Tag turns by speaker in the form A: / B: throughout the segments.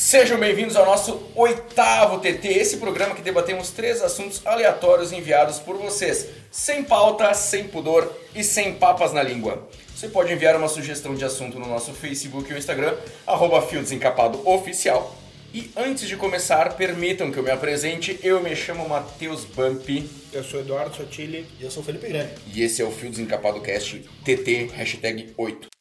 A: Sejam bem-vindos ao nosso oitavo TT, esse programa que debatemos três assuntos aleatórios enviados por vocês, sem pauta, sem pudor e sem papas na língua. Você pode enviar uma sugestão de assunto no nosso Facebook ou Instagram, arroba Fio Desencapado Oficial. E antes de começar, permitam que eu me apresente. Eu me chamo Matheus Bump
B: Eu sou Eduardo Sotile.
C: E eu sou o Felipe Grande.
A: e esse é o Fio Desencapado Cast TT, hashtag 8.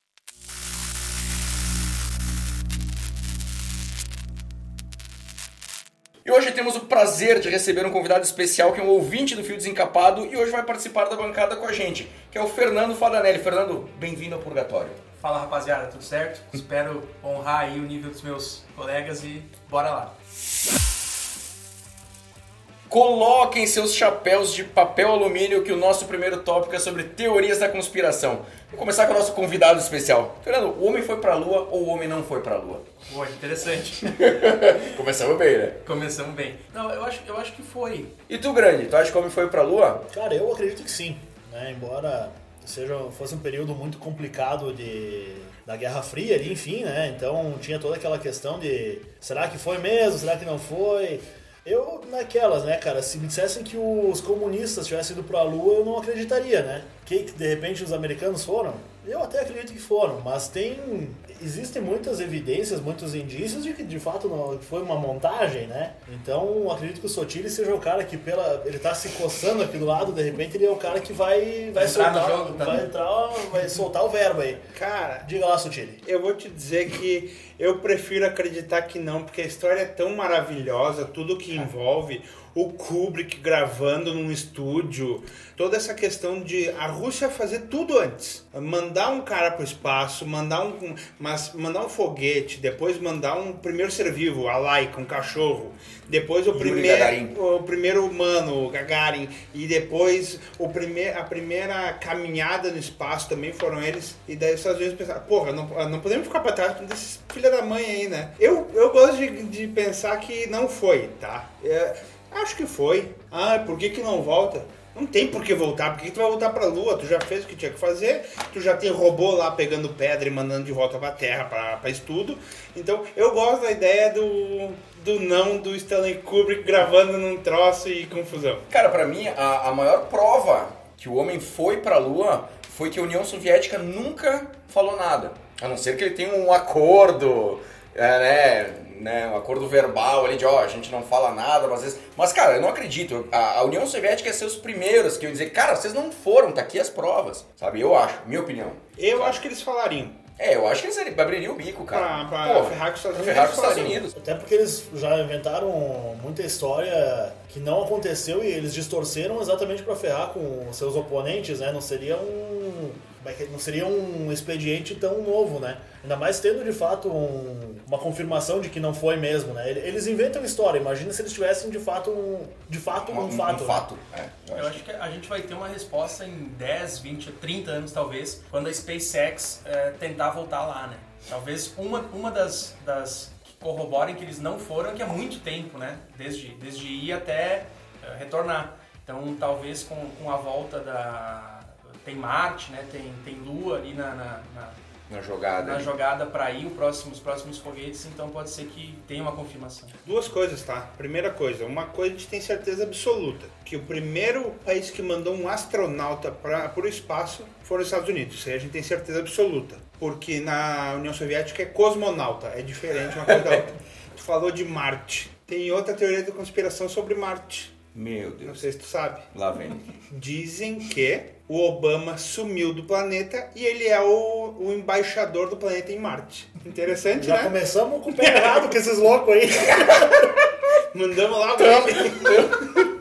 A: E hoje temos o prazer de receber um convidado especial que é um ouvinte do Fio Desencapado e hoje vai participar da bancada com a gente, que é o Fernando Fadanelli. Fernando, bem-vindo ao Purgatório.
D: Fala rapaziada, tudo certo? Espero honrar aí o nível dos meus colegas e bora lá.
A: Coloquem seus chapéus de papel alumínio que o nosso primeiro tópico é sobre teorias da conspiração. Vamos começar com o nosso convidado especial. Fernando, o homem foi pra lua ou o homem não foi pra lua?
D: Pô, interessante.
A: Começamos bem, né?
D: Começamos bem. Não, eu acho, eu acho que foi.
A: E tu, Grande, tu acha que o homem foi pra lua?
C: Cara, eu acredito que sim. Né? Embora seja, fosse um período muito complicado de, da Guerra Fria ali, enfim, né? Então tinha toda aquela questão de será que foi mesmo, será que não foi? Eu, naquelas, né, cara, se me dissessem que os comunistas tivessem ido pra Lua, eu não acreditaria, né? Que de repente os americanos foram? Eu até acredito que foram, mas tem. Existem muitas evidências, muitos indícios de que de fato não, foi uma montagem, né? Então acredito que o Sotile seja o cara que pela. Ele tá se coçando aqui do lado, de repente ele é o cara que vai, vai
D: Entrar no
C: soltar.
D: jogo, tá?
C: vai entrar, vai soltar o verbo aí.
B: Cara,
C: Diga lá, Sotile.
B: eu vou te dizer que eu prefiro acreditar que não, porque a história é tão maravilhosa, tudo que envolve o Kubrick gravando num estúdio, toda essa questão de a Rússia fazer tudo antes, mandar um cara pro espaço, mandar um, mas mandar um foguete, depois mandar um primeiro ser vivo, a Laika, um cachorro, depois o
A: Yuri
B: primeiro
A: Gagarin.
B: o primeiro humano, o Gagarin, e depois o primeir, a primeira caminhada no espaço também foram eles. E daí os Estados Unidos pensaram, porra, não, não podemos ficar pra trás desses filha da mãe aí, né? Eu, eu gosto de, de pensar que não foi, tá? É, acho que foi. Ah, por que, que não volta? Não tem por que voltar, por que que tu vai voltar pra Lua? Tu já fez o que tinha que fazer, tu já tem robô lá pegando pedra e mandando de volta pra Terra pra, pra estudo. Então eu gosto da ideia do, do não do Stanley Kubrick gravando num troço e confusão.
A: Cara, pra mim, a, a maior prova que o homem foi pra lua foi que a União Soviética nunca falou nada. A não ser que ele tenha um acordo, é, né, né, um acordo verbal ali de, ó, a gente não fala nada, mas às vezes... Mas, cara, eu não acredito. A, a União Soviética ia ser os primeiros que iam dizer, cara, vocês não foram, tá aqui as provas. Sabe, eu acho, minha opinião.
B: Eu acho que eles falariam.
A: É, eu acho que eles abririam o bico, cara.
B: Pra- pra
A: Pô,
B: ferrar com os Estados Unidos,
A: com os Estados. Unidos.
C: Até porque eles já inventaram muita história que não aconteceu e eles distorceram exatamente para ferrar com seus oponentes, né? Não seria um é não seria um expediente tão novo, né? Ainda mais tendo de fato um- uma confirmação de que não foi mesmo, né? Eles inventam história. Imagina se eles tivessem de fato um, de fato um, fato.
A: Um
C: né?
A: fato. É, eu
D: Eu acho que a gente vai ter uma resposta em 10, 20, 30 anos talvez, quando a SpaceX eh, tentar voltar lá, né? Talvez uma, uma das, das que corroborem que eles não foram, que é muito tempo, né? Desde, desde ir até eh, retornar. Então talvez com, com a volta da... Tem Marte, né? Tem, tem Lua ali na- na- na,
A: Na jogada.
D: na jogada para ir o próximo, os próximos foguetes, então pode ser que tenha uma confirmação.
B: Duas coisas, tá? Primeira coisa, uma coisa a gente tem certeza absoluta, que o primeiro país que mandou um astronauta para o espaço foram os Estados Unidos. Isso aí a gente tem certeza absoluta. Porque na União Soviética é cosmonauta, é diferente uma coisa da outra. Tu falou de Marte. Tem outra teoria da conspiração sobre Marte.
A: Meu
B: Não
A: Deus.
B: sei se tu sabe.
A: Lá vem.
B: Dizem que o Obama sumiu do planeta e ele é o, o embaixador do planeta em Marte. Interessante,
C: Já
B: né?
C: começamos com o pé errado com esses loucos aí.
B: Mandamos lá o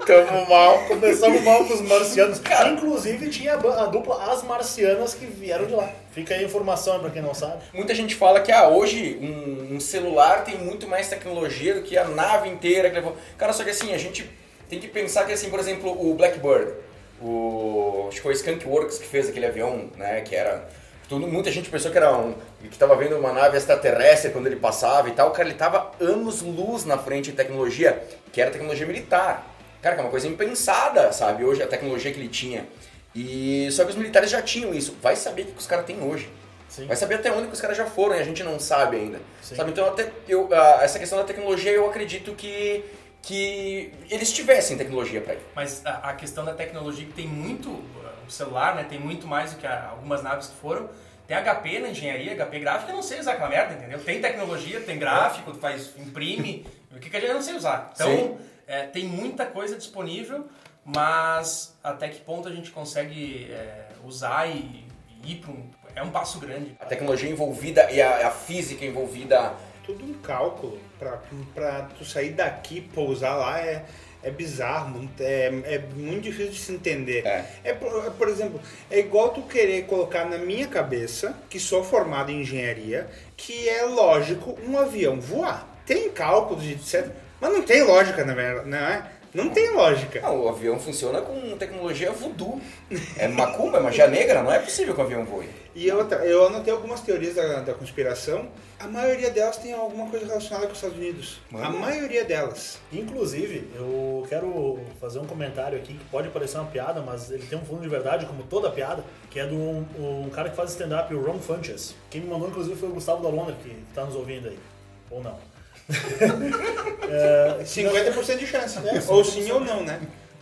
A: Tamo mal.
C: Começamos mal com os marcianos. Inclusive tinha a dupla As Marcianas que vieram de lá. Fica aí a informação pra quem não sabe.
A: Muita gente fala que ah, hoje um, um celular tem muito mais tecnologia do que a nave inteira que levou. Cara, só que assim, a gente tem que pensar que assim, por exemplo, o Blackbird, o acho que foi o Skunkworks que fez aquele avião, né, que era tudo, muita gente pensou que era um que estava vendo uma nave extraterrestre quando ele passava e tal. Cara, ele tava anos luz na frente de tecnologia, que era tecnologia militar. Cara, que é uma coisa impensada, sabe? Hoje a tecnologia que ele tinha. E só que os militares já tinham isso. Vai saber o que os caras têm hoje.
C: Sim.
A: Vai saber até onde que os caras já foram e a gente não sabe ainda.
C: Sim.
A: Sabe? Então, até eu, ah, essa questão da tecnologia, eu acredito que, que eles tivessem tecnologia para ir.
D: Mas a, a questão da tecnologia que tem muito, uh, o celular, né, tem muito mais do que a- algumas naves que foram. Tem HP na engenharia, HP gráfica, eu não sei usar aquela merda, entendeu? Tem tecnologia, tem gráfico, tu faz, imprime, o que, que a gente não sei usar. Então, é, tem muita coisa disponível, mas até que ponto a gente consegue é, usar e, e ir para um... É um passo grande.
A: A tecnologia envolvida e a, a física envolvida.
B: Tudo um cálculo. Pra, pra tu sair daqui, pousar lá, é, é bizarro. É, é muito difícil de se entender.
A: É.
B: É, por, por exemplo, é igual tu querer colocar na minha cabeça, que sou formado em engenharia, que é lógico um avião voar. Tem cálculos de etc. Mas não tem lógica, na verdade, não é? Não tem lógica.
A: Ah, o avião funciona com tecnologia voodoo. É macumba, é magia negra, não é possível que o avião voe.
B: E outra, eu anotei algumas teorias da, da conspiração. A maioria delas tem alguma coisa relacionada com os Estados Unidos.
A: Manda.
B: A maioria delas.
C: Inclusive, eu quero fazer um comentário aqui que pode parecer uma piada, mas ele tem um fundo de verdade, como toda piada, que é de um, um cara que faz stand-up, o Ron Funches. Quem me mandou, inclusive, foi o Gustavo da Londra, que está nos ouvindo aí. Ou não. É,
B: 50% de chance.
C: É,
B: ou
C: 50%.
B: sim ou não, né?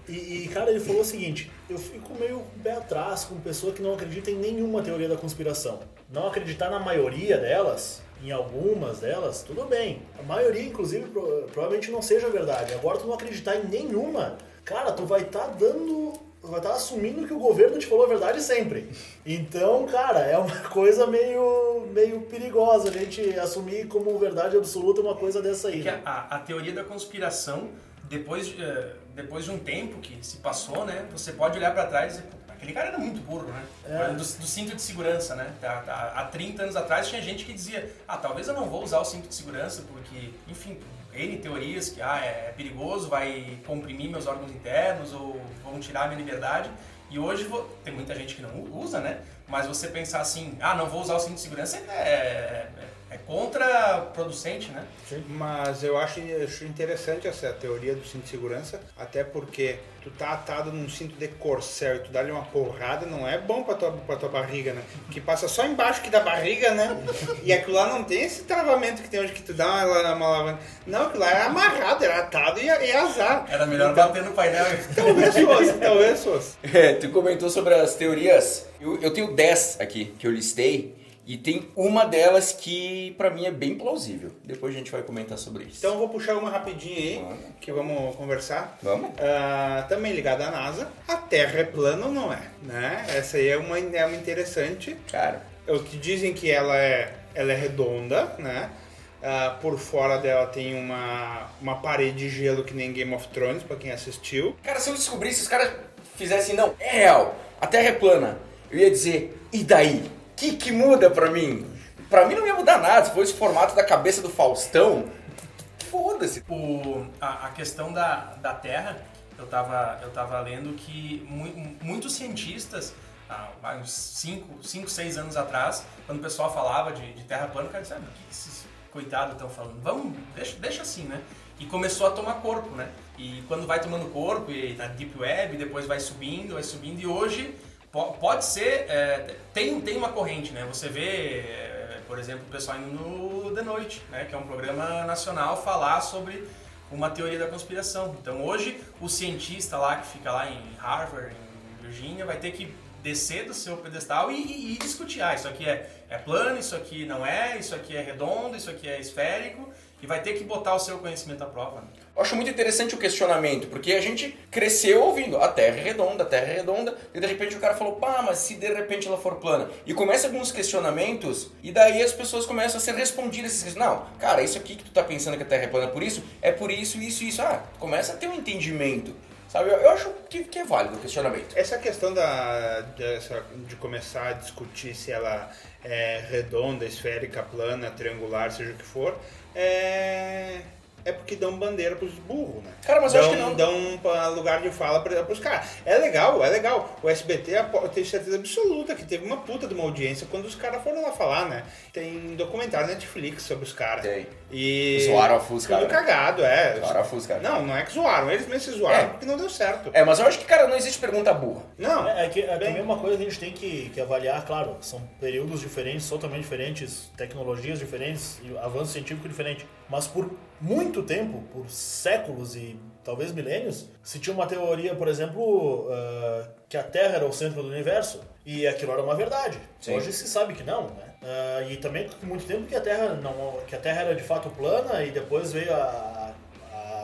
C: E, e, cara, ele falou o seguinte: eu fico meio pé atrás com pessoa que não acredita em nenhuma teoria da conspiração. Não acreditar na maioria delas, em algumas delas, tudo bem. A maioria, inclusive, pro- provavelmente não seja verdade. Agora, tu não acreditar em nenhuma, cara, tu vai estar dando. Vai estar assumindo que o governo te falou a verdade sempre. Então, cara, é uma coisa meio, meio perigosa a gente assumir como verdade absoluta uma coisa dessa aí.
D: Que
C: Né?
D: a, a teoria da conspiração, depois, de, eh, depois de um tempo que se passou, né, você pode olhar para trás e dizer, "Pô, aquele cara era muito burro, né?
C: É.
D: Do, do cinto de segurança, né? Há, há- há 30 anos atrás tinha gente que dizia, ah, talvez eu não vou usar o cinto de segurança porque, enfim, N teorias que ah, é perigoso, vai comprimir meus órgãos internos ou vão tirar a minha liberdade. E hoje tem muita gente que não usa, né? Mas você pensar assim, ah, não vou usar o cinto de segurança é, é, é contraproducente, né?
B: Mas eu acho, acho interessante essa teoria do cinto de segurança, até porque tu tá atado num cinto de corcel e tu dá-lhe uma porrada, não é bom pra tua, pra tua barriga, né? Que passa só embaixo que da barriga, né? E aquilo lá não tem esse travamento que tem hoje que tu dá uma, uma alavanca. Não, aquilo lá era amarrado, era atado e, e azar.
D: Era melhor
B: Então,
D: bater no painel.
B: Talvez fosse, talvez fosse.
A: É, tu comentou sobre as teorias. Eu, eu tenho 10 aqui que eu listei. E tem uma delas que pra mim é bem plausível. Depois a gente vai comentar sobre isso.
B: Então eu vou puxar uma rapidinho aí, que vamos conversar.
A: Vamos?
B: Ah, também ligada à NASA, a Terra é plana ou não é? Né? Essa aí é uma, é uma interessante.
A: Cara,
B: O que dizem que ela é, ela é redonda, né? Ah, por fora dela tem uma, uma parede de gelo que nem Game of Thrones, pra quem assistiu.
A: cara, se eu descobrisse, se os caras fizessem, não, é real, a Terra é plana, eu ia dizer, e daí? Que, que muda pra mim? Pra mim não ia mudar nada, se fosse o formato da cabeça do Faustão, foda-se.
D: A, a questão da, da Terra, eu tava, eu tava lendo que mu- muitos cientistas, há uns 5, 6 anos atrás, quando o pessoal falava de, de Terra plana, o cara disse, ah, o que esses coitados estão falando? Vamos, deixa, deixa assim, né? E começou a tomar corpo, né? E quando vai tomando corpo, e na Deep Web, depois vai subindo, vai subindo, e hoje pode ser, é, tem, tem uma corrente, né? Você vê, é, por exemplo, o pessoal indo no The Noite, né? Que é um programa nacional falar sobre uma teoria da conspiração. Então hoje o cientista lá que fica lá em Harvard, em Virgínia, vai ter que descer do seu pedestal e, e- e discutir. Ah, isso aqui é, é plano, isso aqui não é, isso aqui é redondo, isso aqui é esférico. E vai ter que botar o seu conhecimento à prova. né?
A: Eu acho muito interessante o questionamento, porque a gente cresceu ouvindo a Terra é redonda, a Terra é redonda, e de repente o cara falou, pá, mas se de repente ela for plana? E começa alguns questionamentos, e daí as pessoas começam a ser respondidas esses questionamentos. Não, cara, isso aqui que tu tá pensando que a Terra é plana por isso, é por isso, isso, isso. Ah, começa a ter um entendimento, sabe? Eu, eu acho que, que é válido o questionamento.
B: Essa questão da, dessa- de começar a discutir se ela é redonda, esférica, plana, triangular, seja o que for, é, é porque dão bandeira pros burros, né?
A: Cara, mas eu
B: dão,
A: acho que não-
B: Dão pra lugar de fala pra, pros caras. É legal, é legal. O SBT, eu tenho certeza absoluta que teve uma puta de uma audiência quando os caras foram lá falar, né? Tem documentário na Netflix sobre os caras.
A: Tem.
B: E...
A: Zoaram a Fusca,
B: Tudo cagado, é.
A: Zoaram a Fusca, cara.
B: Não, não é que zoaram. Eles mesmos se zoaram
A: É.
B: porque não deu certo.
A: É, mas eu acho que, cara, não existe pergunta burra.
B: Não.
C: É, é que é
B: Bem-
C: também uma coisa que a gente tem que, que avaliar, claro, são períodos diferentes, totalmente diferentes, tecnologias diferentes, avanço científico diferente. Mas por muito tempo, por séculos e talvez milênios, se tinha uma teoria, por exemplo, ah, que a Terra era o centro do universo, e aquilo era uma verdade.
A: Sim.
C: Hoje se sabe que não, né? Ah, e também por muito tempo que a Terra não, que a Terra era de fato plana e depois veio a,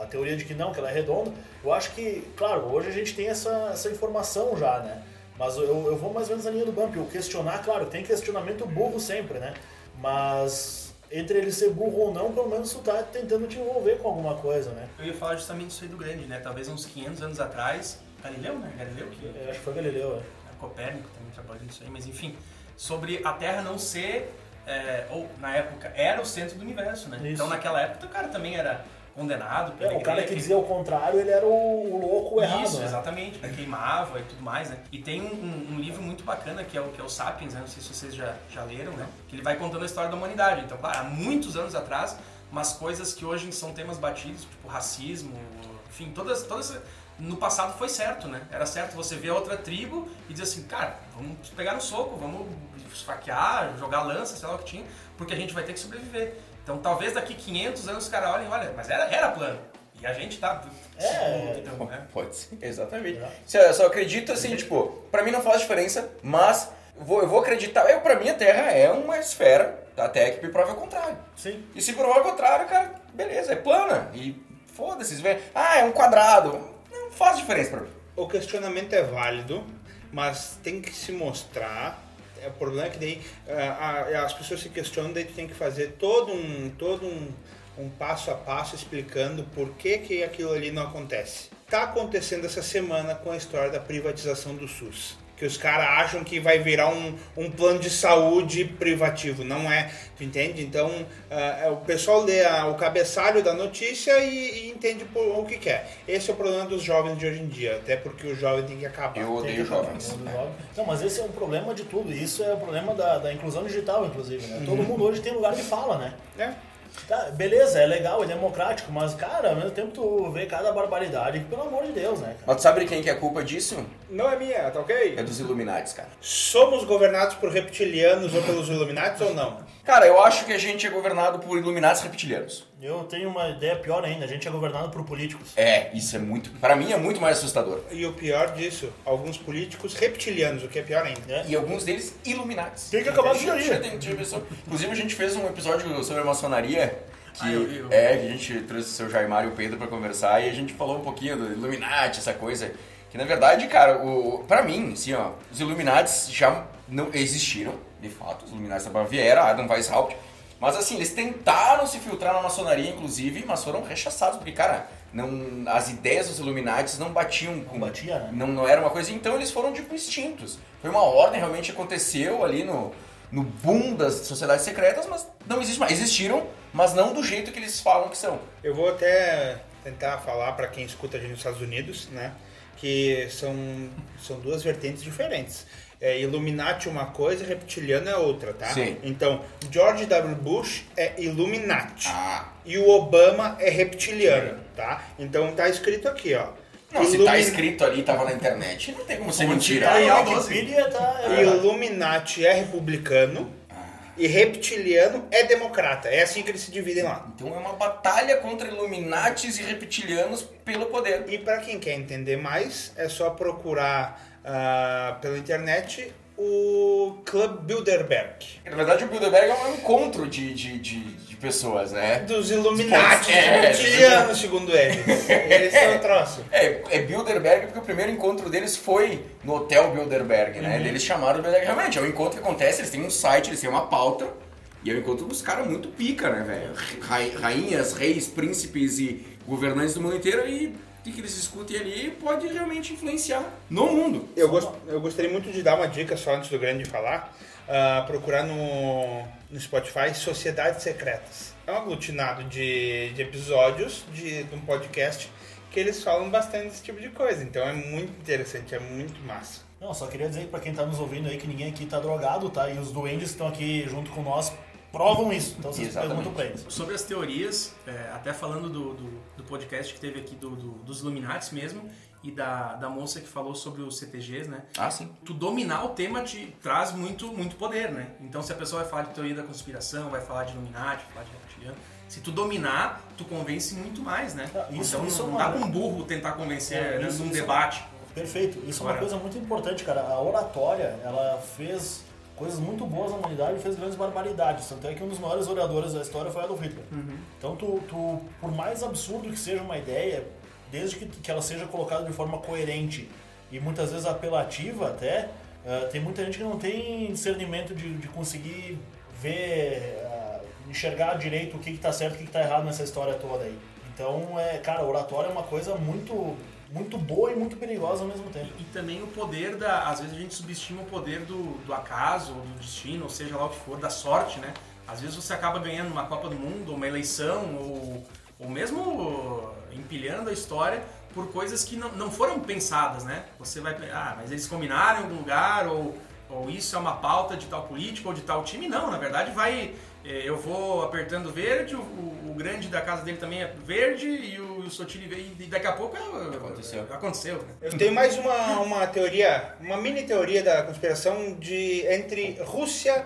C: a teoria de que não, que ela é redonda. Eu acho que, claro, hoje a gente tem essa, essa informação já, né? Mas eu, eu vou mais ou menos na linha do Bump. O questionar, claro, tem questionamento burro sempre, né? Mas entre ele ser burro ou não, pelo menos tu tá tentando te envolver com alguma coisa, né?
D: Eu ia falar justamente disso aí do grande, né? Talvez uns 500 anos atrás, Galileu, né? Galileu que
C: Eu acho que foi Galileu, é.
D: Copérnico também trabalhou nisso aí, mas enfim, sobre a Terra não ser, é, ou na época, era o centro do universo, né?
C: Isso.
D: Então naquela época o cara também era condenado
C: É, o cara
D: igreja,
C: que dizia o contrário, ele era o, o louco errado,
D: Isso,
C: né?
D: exatamente, né? queimava e tudo mais, né? E tem um, um- livro muito bacana que é o, que é o Sapiens, né? não sei se vocês já, já leram, né? Que ele vai contando a história da humanidade. Então, claro, há muitos anos atrás, umas coisas que hoje são temas batidos, tipo racismo, enfim, todas, todas no passado foi certo, né? Era certo você ver outra tribo e dizer assim, cara, vamos pegar no soco, vamos esfaquear, jogar lança, sei lá o que tinha, porque a gente vai ter que sobreviver. Então talvez daqui 500 anos os caras olhem, olha, mas era, era plano. E a gente tá...
C: É.
D: então, né?
A: Pode ser, exatamente.
C: É.
A: Só- Eu só acredito assim, tipo, pra mim não faz diferença, mas eu vou, eu vou acreditar. Eu, pra mim, a Terra é uma esfera, até que me prova o contrário.
C: Sim.
A: E se provar o contrário, cara, beleza, é plana. E foda-se, vê, ah, é um quadrado. Não faz diferença pra mim.
B: O questionamento é válido, mas tem que se mostrar. É, O problema é que daí ah, ah, as pessoas se questionam, daí tu tem que fazer todo um, todo um, um passo a passo explicando por que, que aquilo ali não acontece. Tá acontecendo essa semana com a história da privatização do SUS. Que os caras acham que vai virar um, um plano de saúde privativo. Não é, tu entende? Então, ah, é, o pessoal lê a- o cabeçalho da notícia e, e entende por- o que quer. Esse é o problema dos jovens de hoje em dia. Até porque o jovem tem que acabar.
A: Eu odeio jovens.
C: Não, mas esse é um problema de tudo. Isso é o problema da, da inclusão digital, inclusive, né? Todo mundo hoje tem lugar de fala, né?
B: É.
C: Tá, beleza, é legal, é democrático, mas, cara, ao mesmo tempo tu vê cada barbaridade, que, pelo amor de Deus, né, cara?
A: Mas tu sabe de quem que é a culpa disso?
B: Não é minha, tá ok?
A: É dos Illuminates, cara.
B: Somos governados por reptilianos ou pelos Illuminati ou não?
A: Cara, eu acho que a gente é governado por Illuminates reptilianos.
C: Eu tenho uma ideia pior ainda, a gente é governado por políticos.
A: É, isso é muito. Pra mim é muito mais assustador.
B: E o pior disso, alguns políticos reptilianos, o que é pior ainda.
C: né?
A: E alguns deles Illuminates.
C: Tem que acabar com isso.
A: Inclusive a gente fez um episódio sobre a maçonaria. Que,
D: Ah, eu eu.
A: É, que a gente trouxe o seu Jaimar e o Pedro pra conversar e a gente falou um pouquinho do Illuminati, essa coisa. Que na verdade, cara, o, pra mim, assim, ó, os Illuminates já não existiram, de fato. Os Illuminates da vieram, Adam Weishaupt. Mas assim, eles tentaram se filtrar na maçonaria, inclusive, mas foram rechaçados, porque, cara, não, as ideias dos Illuminates não batiam com.
C: Não batia, né?
A: Não, não era uma coisa. Então eles foram, tipo, extintos. Foi uma ordem, realmente aconteceu ali no, no boom das sociedades secretas, mas não existe mais. Existiram, mas não do jeito que eles falam que são.
B: Eu vou até tentar falar para quem escuta a gente nos Estados Unidos, né? Que são, são duas vertentes diferentes. É, Illuminati uma coisa, reptiliano é outra, tá?
A: Sim.
B: Então, George W. Bush é Illuminati.
A: Ah.
B: E o Obama é reptiliano, tá? Então tá escrito aqui, ó.
A: Não, se tá escrito ali, tava na internet, não tem como ser mentira.
C: Tá aí
D: Real
C: a Wikipedia, tá... é-
B: Illuminati é republicano e reptiliano é democrata. É assim que eles se dividem lá.
A: Então é uma batalha contra Illuminatis e reptilianos pelo poder.
B: E para quem quer entender mais, é só procurar ah, pela internet o Club Bilderberg.
A: Na verdade, o Bilderberg é um encontro de, de, de pessoas, né?
B: Dos Illuminati
A: É,
B: reptilianos, segundo eles. Esse é o troço.
A: É, é Bilderberg porque o primeiro encontro deles foi no Hotel Bilderberg, né?
B: Uhum.
A: Eles chamaram o Bilderberg. Realmente, é um encontro que acontece, eles têm um site, eles têm uma pauta. E é um encontro dos caras muito pica, né, velho? Ra- Rainhas, reis, príncipes e governantes do mundo inteiro. E o que, eles discutem ali pode realmente influenciar no mundo.
B: Eu, gost, eu gostaria muito de dar uma dica só antes do grande falar. ah, procurar no, no Spotify Sociedades Secretas. é um aglutinado de, de episódios de, de um podcast que eles falam bastante desse tipo de coisa. Então é muito interessante, é muito massa.
C: Não, só queria dizer pra quem tá nos ouvindo aí que ninguém aqui tá drogado, tá? E os duendes que estão aqui junto com nós provam isso. Então vocês
A: Exatamente.
C: perguntam pra eles.
D: Sobre as teorias, é, até falando do, do, do podcast que teve aqui do, do- dos Illuminati mesmo, e da, da moça que falou sobre os CTGs, né?
A: Ah, sim.
D: tu dominar o tema te traz muito, muito poder, né? Então, se a pessoa vai falar de teoria da conspiração, vai falar de Illuminati, vai falar de reptiliano, se tu dominar, tu convence muito mais, né?
C: Ah, isso-
D: então,
C: isso
D: não
C: é
D: dá
C: uma-
D: pra um burro tentar convencer
C: É,
D: né,
C: isso-
D: num
C: isso-
D: debate.
C: Perfeito. Isso é uma
D: Agora-
C: coisa muito importante, cara. A oratória, ela fez coisas muito boas na humanidade e fez grandes barbaridades. Tanto é que um dos maiores oradores da história foi Adolf Hitler. Então, tu, tu, por mais absurdo que seja uma ideia, desde que, que ela seja colocada de forma coerente e muitas vezes apelativa até, eh, tem muita gente que não tem discernimento de, de conseguir ver, ah, enxergar direito o que está certo e o que está errado nessa história toda aí. Então, é, cara, oratória é uma coisa muito, muito boa e muito perigosa ao mesmo tempo.
D: E também o poder da. Às vezes a gente subestima o poder do, do acaso, ou do destino, ou seja lá o que for, da sorte, né? Às vezes você acaba ganhando uma Copa do Mundo, uma eleição, ou, ou mesmo empilhando a história por coisas que não, não foram pensadas, né? Você vai. Ah, mas eles combinaram em algum lugar, ou, ou isso é uma pauta de tal político ou de tal time. Não, na verdade vai. eh, Eu vou apertando verde, o, o grande da casa dele também é verde e o, o Sotile veio. E daqui a pouco é-
A: Aconteceu.
D: Aconteceu, né?
B: Eu tenho mais uma, uma teoria, uma mini teoria da conspiração de, entre Rússia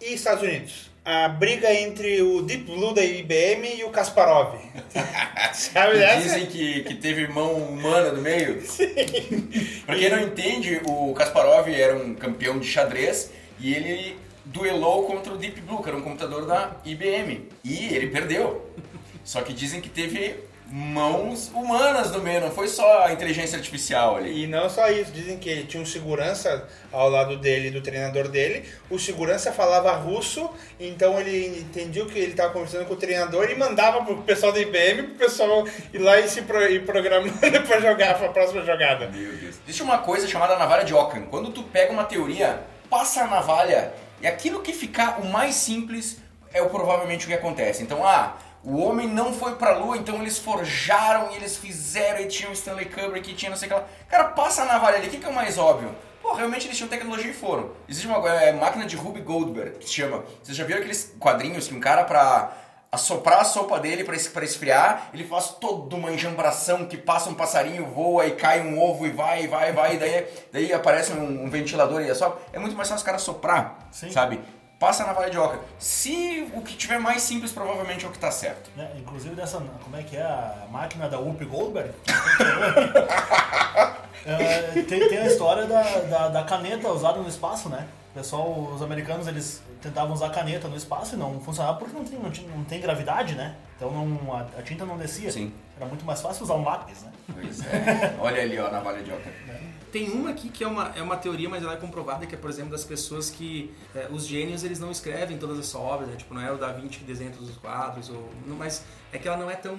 B: e Estados Unidos. A briga entre o Deep Blue da IBM e o Kasparov. Sabe dessa?
A: Dizem que, que teve mão humana no meio. Pra quem não entende, o Kasparov era um campeão de xadrez e ele duelou contra o Deep Blue, que era um computador da IBM. E ele perdeu. Só que dizem que teve mãos humanas no meio, não foi só a inteligência artificial ali.
B: E não só isso, dizem que ele tinha um segurança ao lado dele, do treinador dele. O segurança falava russo, então ele entendia o que ele estava conversando com o treinador e mandava pro pessoal da IBM, pro pessoal ir lá e se pro, ir programando para jogar para a próxima jogada.
A: Meu Deus. Existe uma coisa chamada navalha de Ockham. Quando tu pega uma teoria, passa a navalha e aquilo que ficar o mais simples é o provavelmente o que acontece. Então, ah, o homem não foi pra lua, então eles forjaram e eles fizeram e tinha o Stanley Kubrick e tinha não sei o que lá. Cara, passa a navalha ali, o que, que é o mais óbvio? Pô, realmente eles tinham tecnologia e foram. Existe uma é, máquina de Ruby Goldberg, que se chama. Vocês já viram aqueles quadrinhos que um cara pra assoprar a sopa dele pra esfriar, ele faz toda uma enjambração que passa um passarinho, voa e cai um ovo e vai, vai, vai, e daí, daí aparece um, um ventilador e é só. É muito mais fácil o cara soprar,
C: Sim.
A: sabe? Passa na oca. Se o que tiver mais simples, provavelmente é o que tá certo.
C: né? Inclusive dessa, como é que é a máquina da Whoopi Goldberg? É, tem, tem a história da, da, da caneta usada no espaço, né? O pessoal, os americanos, eles tentavam usar caneta no espaço e não funcionava porque não tem, não tinha- não tem gravidade, né? Então não, a, a tinta não descia.
A: Sim.
C: Era muito mais fácil usar um lápis, né?
A: Pois é. Olha ali, ó, na valha de oca.
D: Tem uma aqui que é uma, é uma teoria, mas ela é comprovada, que é, por exemplo, das pessoas que é, os gênios eles não escrevem todas as suas obras, né? Tipo, não é o Da Vinci que desenha todos os quadros, ou, não, mas é que ela não é tão,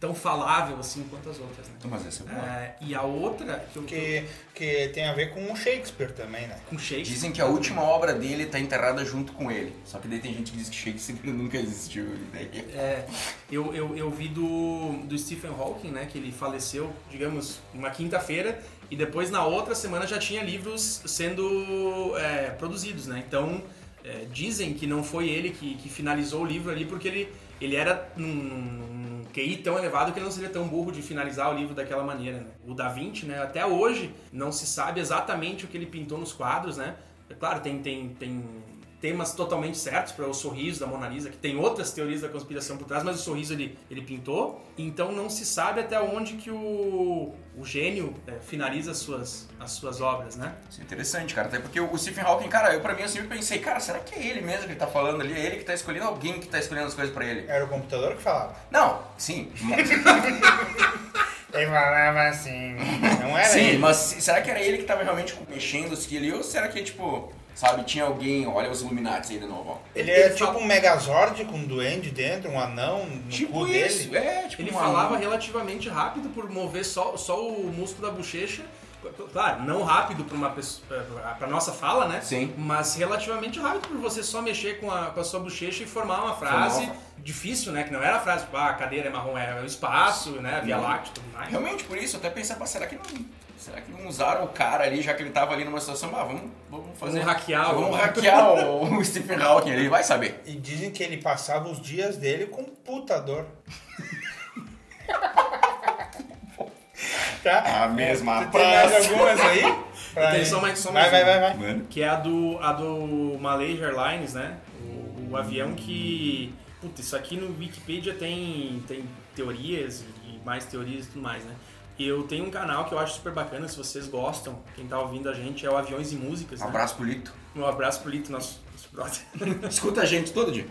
D: tão falável assim quanto as outras, né?
A: Mas essa é boa.
D: É, e a outra, que eu,
B: Que, que tem a ver com o Shakespeare também, né?
D: com Shakespeare,
A: Dizem que a última obra dele tá enterrada junto com ele. Só que daí tem gente que diz que Shakespeare nunca existiu. daí-
D: É, eu, eu, eu vi do, do Stephen Hawking, né, que ele faleceu, digamos, uma quinta-feira, e depois na outra semana já tinha livros sendo é, produzidos, né? Então, é, dizem que não foi ele que, que finalizou o livro ali, porque ele, ele era num, num QI tão elevado que ele não seria tão burro de finalizar o livro daquela maneira, né? O Da Vinci, né, até hoje não se sabe exatamente o que ele pintou nos quadros, né? É claro, tem, tem, tem temas totalmente certos para o sorriso da Mona Lisa, que tem outras teorias da conspiração por trás, mas o sorriso ele, ele pintou. Então não se sabe até onde que o, o gênio é, finaliza as suas, as suas obras, né?
A: Isso é interessante, cara. Até porque o Stephen Hawking, cara, eu pra mim eu sempre pensei, cara, será que é ele mesmo que ele tá falando ali? É ele que tá escolhendo alguém que tá escolhendo as coisas pra ele?
B: Era o computador que falava.
A: Não, sim. Mas,
B: Ele falava assim. Não era
A: sim,
B: ele.
A: mas será que era ele que tava realmente mexendo os ali? Ou será que, tipo, sabe, tinha alguém, olha os Illuminati aí de novo, ó.
B: Ele é
D: Ele
B: tipo
D: fala-
B: um Megazord com um duende dentro, um anão no
A: Tipo
B: cu
A: isso,
B: dele.
A: é, tipo
D: Ele
A: uma-
D: falava relativamente rápido por mover só, só o músculo da bochecha Claro, não rápido para uma pessoa, para nossa fala, né?
A: Sim.
D: Mas relativamente rápido para você só mexer com a, com a sua bochecha e formar uma frase difícil, né? Que não era a frase, tipo, ah, a cadeira é marrom, é o espaço, né? A Via. Láctea e tudo mais.
A: Realmente, por isso, eu até pensei, "Pá, será que não. Será que não usaram o cara ali, já que ele tava ali numa situação, ah, vamos, vamos fazer.
D: Vamos hackear o-
A: Vamos hackear o, o Stephen Hawking ali, vai saber.
B: E dizem que ele passava os dias dele com puta dor. tá?
A: A mesma
B: Tu tem mais
A: praça.
B: algumas aí? Pra-
D: Tem só mais- só
B: vai,
D: mais
B: vai, vai, vai.
A: Mano.
D: Que é a do, a do Malaysia Airlines, né? O, o avião que. Puta, isso aqui no Wikipedia tem, tem teorias e mais teorias e tudo mais, né? Eu tenho um canal que eu acho super bacana, se vocês gostam, quem tá ouvindo a gente é o Aviões e Músicas.
A: Um
D: né?
A: abraço pro Lito.
D: Um abraço pro Lito, nosso, nosso brother.
A: Escuta a gente todo dia.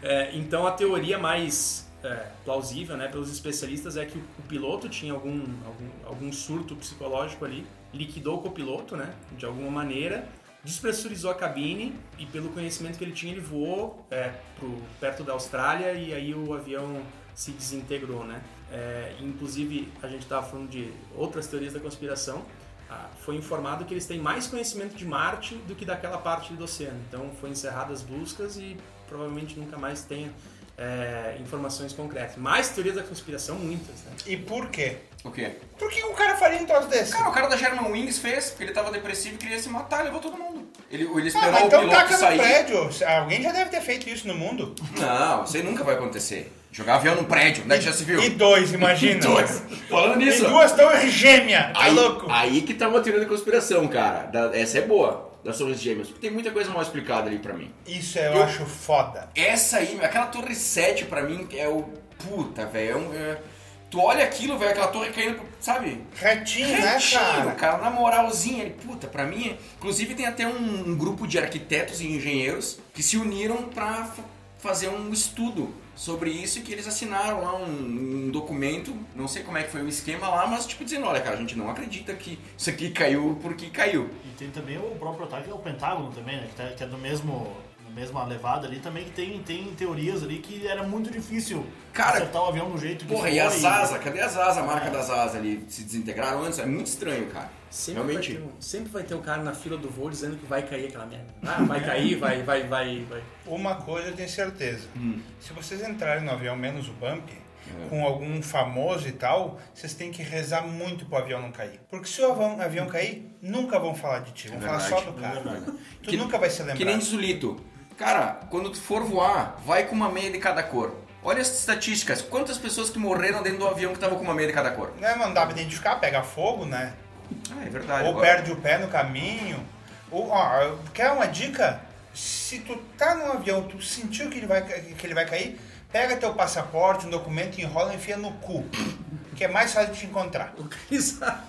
D: É, então a teoria mais é, plausível, né, pelos especialistas, é que o, o piloto tinha algum, algum, algum surto psicológico ali, liquidou o copiloto, né, de alguma maneira, despressurizou a cabine e pelo conhecimento que ele tinha ele voou é, pro, perto da Austrália e aí o avião se desintegrou, né. É, inclusive a gente estava falando de outras teorias da conspiração. Ah, foi informado que eles têm mais conhecimento de Marte do que daquela parte do oceano. Então foi encerradas as buscas e provavelmente nunca mais tenha é, informações concretas. Mais teorias da conspiração, muitas. Né?
B: E por quê?
A: O quê?
B: Por que o cara faria um troço desse?
A: Cara, o cara da German Wings fez, porque ele tava depressivo e queria se matar, levou todo mundo. Ele, ele
B: Ah,
A: esperou o
B: então
A: piloto
B: taca no prédio. Alguém já deve ter feito isso no mundo.
A: Não, isso aí nunca vai acontecer. Jogar avião num prédio, onde é que já se viu?
B: E dois, imagina.
A: Dois. Falando
B: E
A: nisso.
B: duas torres gêmeas. Tá
E: Aí,
B: louco?
E: aí que tá uma teoria da conspiração, cara. Da- essa é boa, das torres gêmeas. Porque tem muita coisa mal explicada ali pra mim.
B: Isso eu,
A: Eu-
B: acho foda.
A: Essa aí, aquela torre 7 pra mim é o. Puta, velho. É um, é- Tu olha aquilo, velho, aquela torre caindo, sabe?
B: Retinho, né,
A: Retinho,
B: cara?
A: cara, na moralzinha, ele, puta, pra mim. Inclusive tem até um, um grupo de arquitetos e engenheiros que se uniram pra fazer um estudo sobre isso e que eles assinaram lá um, um documento, não sei como é que foi o esquema lá, mas tipo dizendo, olha, cara, a gente não acredita que isso aqui caiu porque caiu.
C: E tem também o próprio ataque ao Pentágono também, né? Que, tá- que é do mesmo, na mesma levada ali também, que tem, tem teorias ali que era muito difícil
A: Cara,
C: acertar o avião do jeito que
A: Porra,
C: foi.
A: e as asas? Cadê as asas? A marca das asas ali se desintegraram antes? É muito estranho, cara.
D: Sempre,
A: Realmente.
D: vai ter, um- sempre vai ter o cara na fila do voo dizendo que vai cair aquela merda. Ah, vai cair, vai, vai, vai, vai.
B: Uma coisa eu tenho certeza. Se vocês entrarem no avião menos o bump,
A: É.
B: com algum famoso e tal, vocês têm que rezar muito pro avião não cair. Porque se o avião, avião cair, nunca vão falar de ti. Vão
A: É
B: falar só do cara. Tu
A: Que-
B: nunca vai ser lembrado.
A: Que nem diz o Lito. Cara, quando tu for voar, vai com uma meia de cada cor. Olha as estatísticas. Quantas pessoas que morreram dentro do avião que estavam com uma meia de cada cor?
B: Né, mano, dá pra identificar, pega fogo, né?
A: Ah, é verdade.
B: Ou
A: agora.
B: perde o pé no caminho. Ou, ó, quer uma dica? Se tu tá num avião, tu sentiu que ele vai, que ele vai cair, pega teu passaporte, um documento, enrola e enfia no cu. Que é mais fácil de te encontrar.
D: Localizar.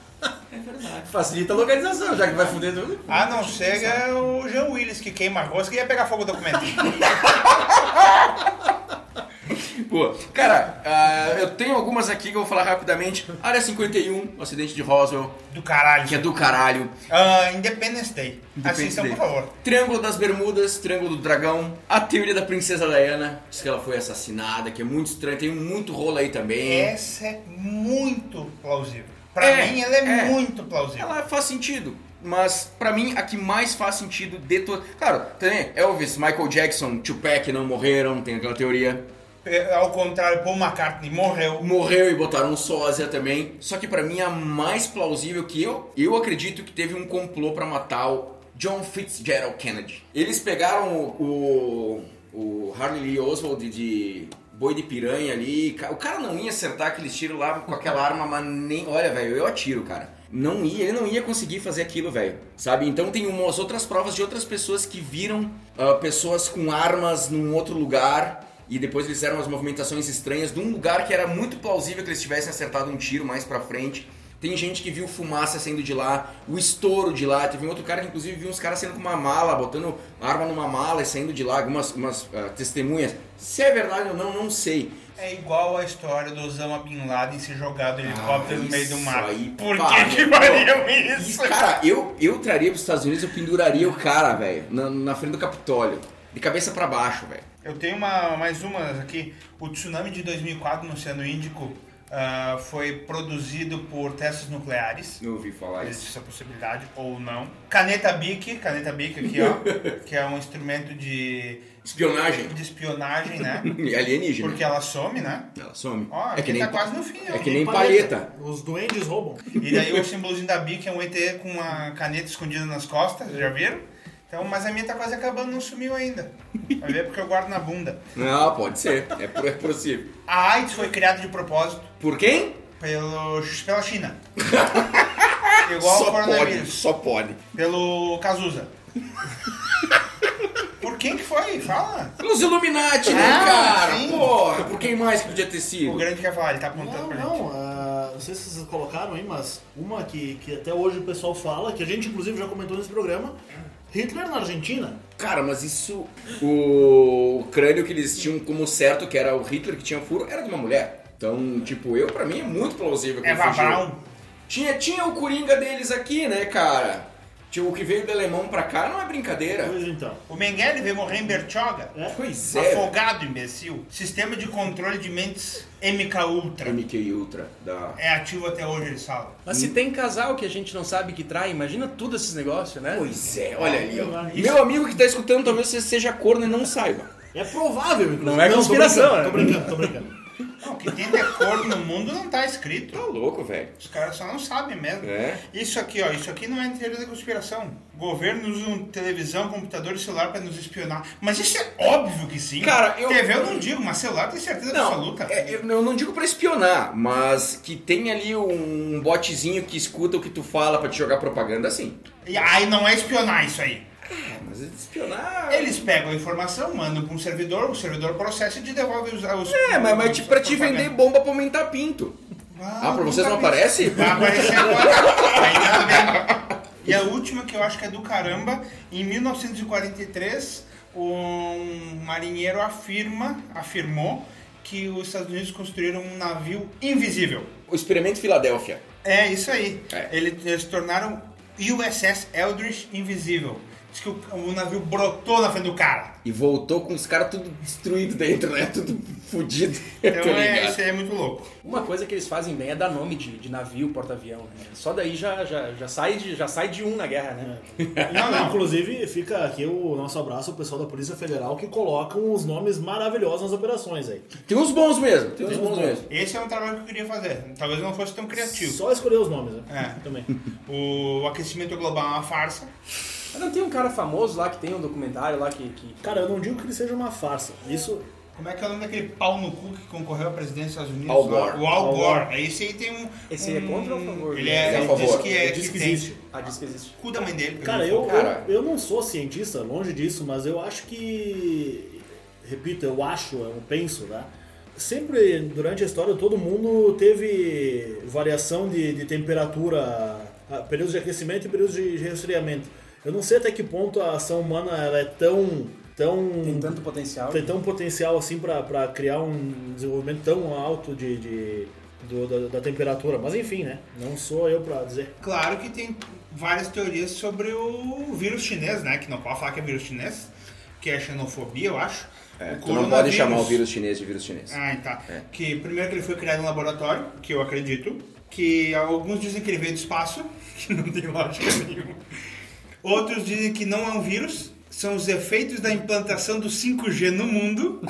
A: É verdade.
D: Facilita a localização, já que vai fuder tudo.
B: A não ser é o Jean Willis que queima a rosca e ia pegar fogo o documento.
A: Cara, ah, eu tenho algumas aqui que eu vou falar rapidamente. Área 51, o acidente de Roswell,
B: Do caralho.
A: que é do caralho.
B: Ah, Independence Day.
A: Independence
B: Assistam,
A: Day.
B: por favor.
A: Triângulo das Bermudas, Triângulo do Dragão, a teoria da Princesa Diana, diz que ela foi assassinada, que é muito estranho, tem muito rolo aí também.
B: Essa é muito plausível. Pra
A: É,
B: mim, ela é,
A: é.
B: muito plausível.
A: Ela faz sentido, mas pra mim a que mais faz sentido de todas. Claro, também Elvis, Michael Jackson, Tupac não morreram, tem aquela teoria.
B: É, Ao contrário, Paul McCartney morreu.
A: Morreu e botaram um sósia também. Só que pra mim a mais plausível que eu, eu acredito que teve um complô pra matar o John Fitzgerald Kennedy. Eles pegaram o, o, Harley Lee Oswald de boi de piranha ali. O cara não ia acertar aqueles tiros lá com aquela arma, mas nem. Olha, velho, eu atiro, cara. Não ia, ele não ia conseguir fazer aquilo, velho. Sabe? Então tem umas outras provas de outras pessoas que viram ah, pessoas com armas num outro lugar e depois eles fizeram umas movimentações estranhas de um lugar que era muito plausível que eles tivessem acertado um tiro mais pra frente. Tem gente que viu fumaça saindo de lá, o estouro de lá. Teve um outro cara que inclusive viu uns caras saindo com uma mala, botando arma numa mala e saindo de lá, algumas umas, ah, testemunhas. Se é verdade ou não, não sei.
B: É igual a história do Osama Bin Laden se jogar do helicóptero no meio do mar.
A: aí,
B: Por
A: pá,
B: que que fariam
A: E,
B: isso?
A: cara, eu, eu traria pros Estados Unidos, eu penduraria o cara, velho, na, na frente do Capitólio. De cabeça pra baixo, velho.
B: Eu tenho uma, mais umas aqui. O tsunami de 2004 no Oceano Índico ah, foi produzido por testes nucleares.
A: Não ouvi falar isso.
B: Existe essa possibilidade ou não. Caneta Bic, caneta Bic aqui, ó, que é um instrumento de,
A: Espionagem.
B: de espionagem, né?
A: Alienígena.
B: Porque ela some, né?
A: Ela some.
B: Ó,
A: é que nem,
B: tá quase no fim,
A: é que nem palheta.
C: Os duendes roubam.
B: E daí o símbolozinho da Bic é um ET com uma caneta escondida nas costas, já viram? Então, mas a minha tá quase acabando, não sumiu ainda. Vai ver porque eu guardo na bunda.
A: Não, pode ser. É, é possível.
B: A AIDS foi criada de propósito
A: Por quem?
B: pelo, pela China. Igual o
A: só pode.
B: coronavírus.
A: Só pode.
B: Pelo Cazuza. Por quem que foi? Fala.
A: Pelos Illuminati, né,
B: Ah,
A: cara?
B: sim.
A: Porra, por quem mais que podia ter
B: O
A: sido?
B: grande quer falar, ele tá apontando
C: Não,
B: pra gente.
C: não, ah, não sei se vocês colocaram aí, mas uma que, que até hoje o pessoal fala, que a gente inclusive já comentou nesse programa, Hitler na Argentina.
A: Cara, mas isso. O crânio que eles tinham como certo, que era o Hitler que tinha furo, era de uma mulher. Então, tipo, eu, pra mim, é muito plausível que ele
B: Eva
A: fugiu.
B: Braun.
A: Tinha, tinha o Coringa deles aqui, né, cara? Tipo, o que veio do alemão pra cá não é brincadeira.
C: Pois então.
B: O Mengele veio morrer em Bertioga.
C: É.
A: Pois é.
B: Afogado, imbecil. Sistema de controle de mentes MK Ultra.
A: MK Ultra da.
B: É ativo até hoje, eles falam.
D: Mas se tem casal que a gente não sabe que trai, imagina tudo esses negócios, né?
A: Pois é, olha ali, ó.
C: Isso.
A: Meu amigo que tá escutando, talvez você seja corno e não saiba.
C: É provável, inclusive.
D: Não é
C: tô
D: conspiração,
C: brincando,
D: né?
C: Tô brincando, tô brincando.
B: Não, o que tem de corno no mundo não tá escrito.
A: Tá louco, velho.
B: Os caras só não sabem mesmo.
A: É.
B: Isso aqui, ó, isso aqui não é teoria da conspiração. Governos usam televisão, computador e celular pra nos espionar. Mas isso é óbvio que sim.
A: Cara, eu-
B: TV eu não digo, mas celular tem certeza
A: Não,
B: absoluta.
A: é, eu não digo pra espionar, mas que tem ali um botzinho que escuta o que tu fala pra te jogar propaganda, sim.
B: E aí não é espionar isso aí.
A: É, mas espionar.
B: Eles pegam a informação, mandam pra um servidor, o servidor processa e te devolve os. os
A: É, mas, mas tipo, pra te vender bomba pra aumentar pinto. Ah, pra vocês não aparece?
B: Vai aparecer agora. Ainda bem. E a última que eu acho que é do caramba, em 1943, um marinheiro afirma, afirmou que os Estados Unidos construíram um navio invisível.
A: O experimento Filadélfia.
B: É isso aí.
A: É.
B: Eles, eles tornaram USS Eldridge invisível. Diz que o, o navio brotou na frente do cara.
A: E voltou com os caras tudo destruído dentro, né? Tudo fudido.
B: Então é, isso aí é muito louco.
D: Uma coisa que eles fazem bem é dar nome de, de navio, porta-avião. Né? Só daí já, já, já, sai de, já sai de um na guerra, né?
B: Não, não.
C: Inclusive, fica aqui o nosso abraço ao pessoal da Polícia Federal que colocam os nomes maravilhosos nas operações aí.
A: Tem uns bons mesmo, tem uns
C: Tem uns
A: bons
C: bons.
A: mesmo.
B: Esse é um trabalho que eu queria fazer. Talvez não fosse tão criativo.
C: Só escolher os nomes, né?
B: É.
C: Também.
B: O aquecimento global é uma farsa.
D: Mas não tem um cara famoso lá que tem um documentário lá que. que...
C: Cara, eu não digo que ele seja uma farsa. Isso.
B: Como é que é o nome daquele pau no cu que concorreu à presidência dos Estados Unidos?
A: Al Gore.
B: O Al
C: Al
B: Gore.
C: Gore.
B: Esse aí tem um.
D: Esse aí é
B: um-
D: contra ou a favor?
B: Ele
A: É
B: é.
A: a
B: Ele
A: favor.
B: diz que é.
C: Ele
B: que
C: diz que
B: tem.
C: existe.
D: Ah, diz que existe.
B: Cu da mãe dele.
C: Cara, eu.
A: Cara.
C: eu, eu não sou cientista, longe disso, mas eu acho que. Repito, eu acho, eu penso, né? Sempre durante a história todo mundo teve variação de, de temperatura, ah, períodos de aquecimento e períodos de resfriamento. Eu não sei até que ponto a ação humana ela é tão. tão
D: Tem tanto potencial.
C: tem tão potencial assim para criar um desenvolvimento tão alto de, de- do- da, da temperatura. Mas enfim, né? Não sou eu para dizer.
B: Claro que tem várias teorias sobre o vírus chinês, né? Que não pode falar que é vírus chinês, que é xenofobia, eu acho.
A: É, tu não pode chamar o vírus chinês de vírus chinês.
B: Ah, tá.
A: É.
B: Que primeiro que ele foi criado em laboratório, que eu acredito. Que alguns dizem que ele veio do espaço, que não tem lógica nenhuma. Outros dizem que não é um vírus, são os efeitos da implantação do 5G no mundo.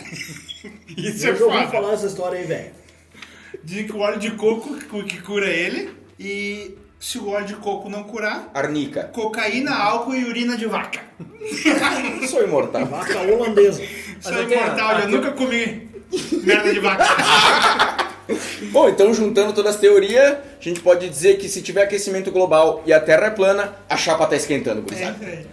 B: Isso é
C: eu já ouvi
B: foda.
C: falar essa história aí, velho.
B: Dizem que o óleo de coco que- cura ele. E se o óleo de coco não curar,
A: Arnica.
B: cocaína, álcool e urina de vaca.
A: Sou imortal.
C: Vaca holandesa.
B: Sou
D: é que a-
B: imortal, eu nunca comi merda de vaca.
A: Bom, então juntando todas as teorias, a gente pode dizer que se tiver aquecimento global e a Terra é plana, a chapa tá esquentando,
B: É
A: gurizada.
B: aí.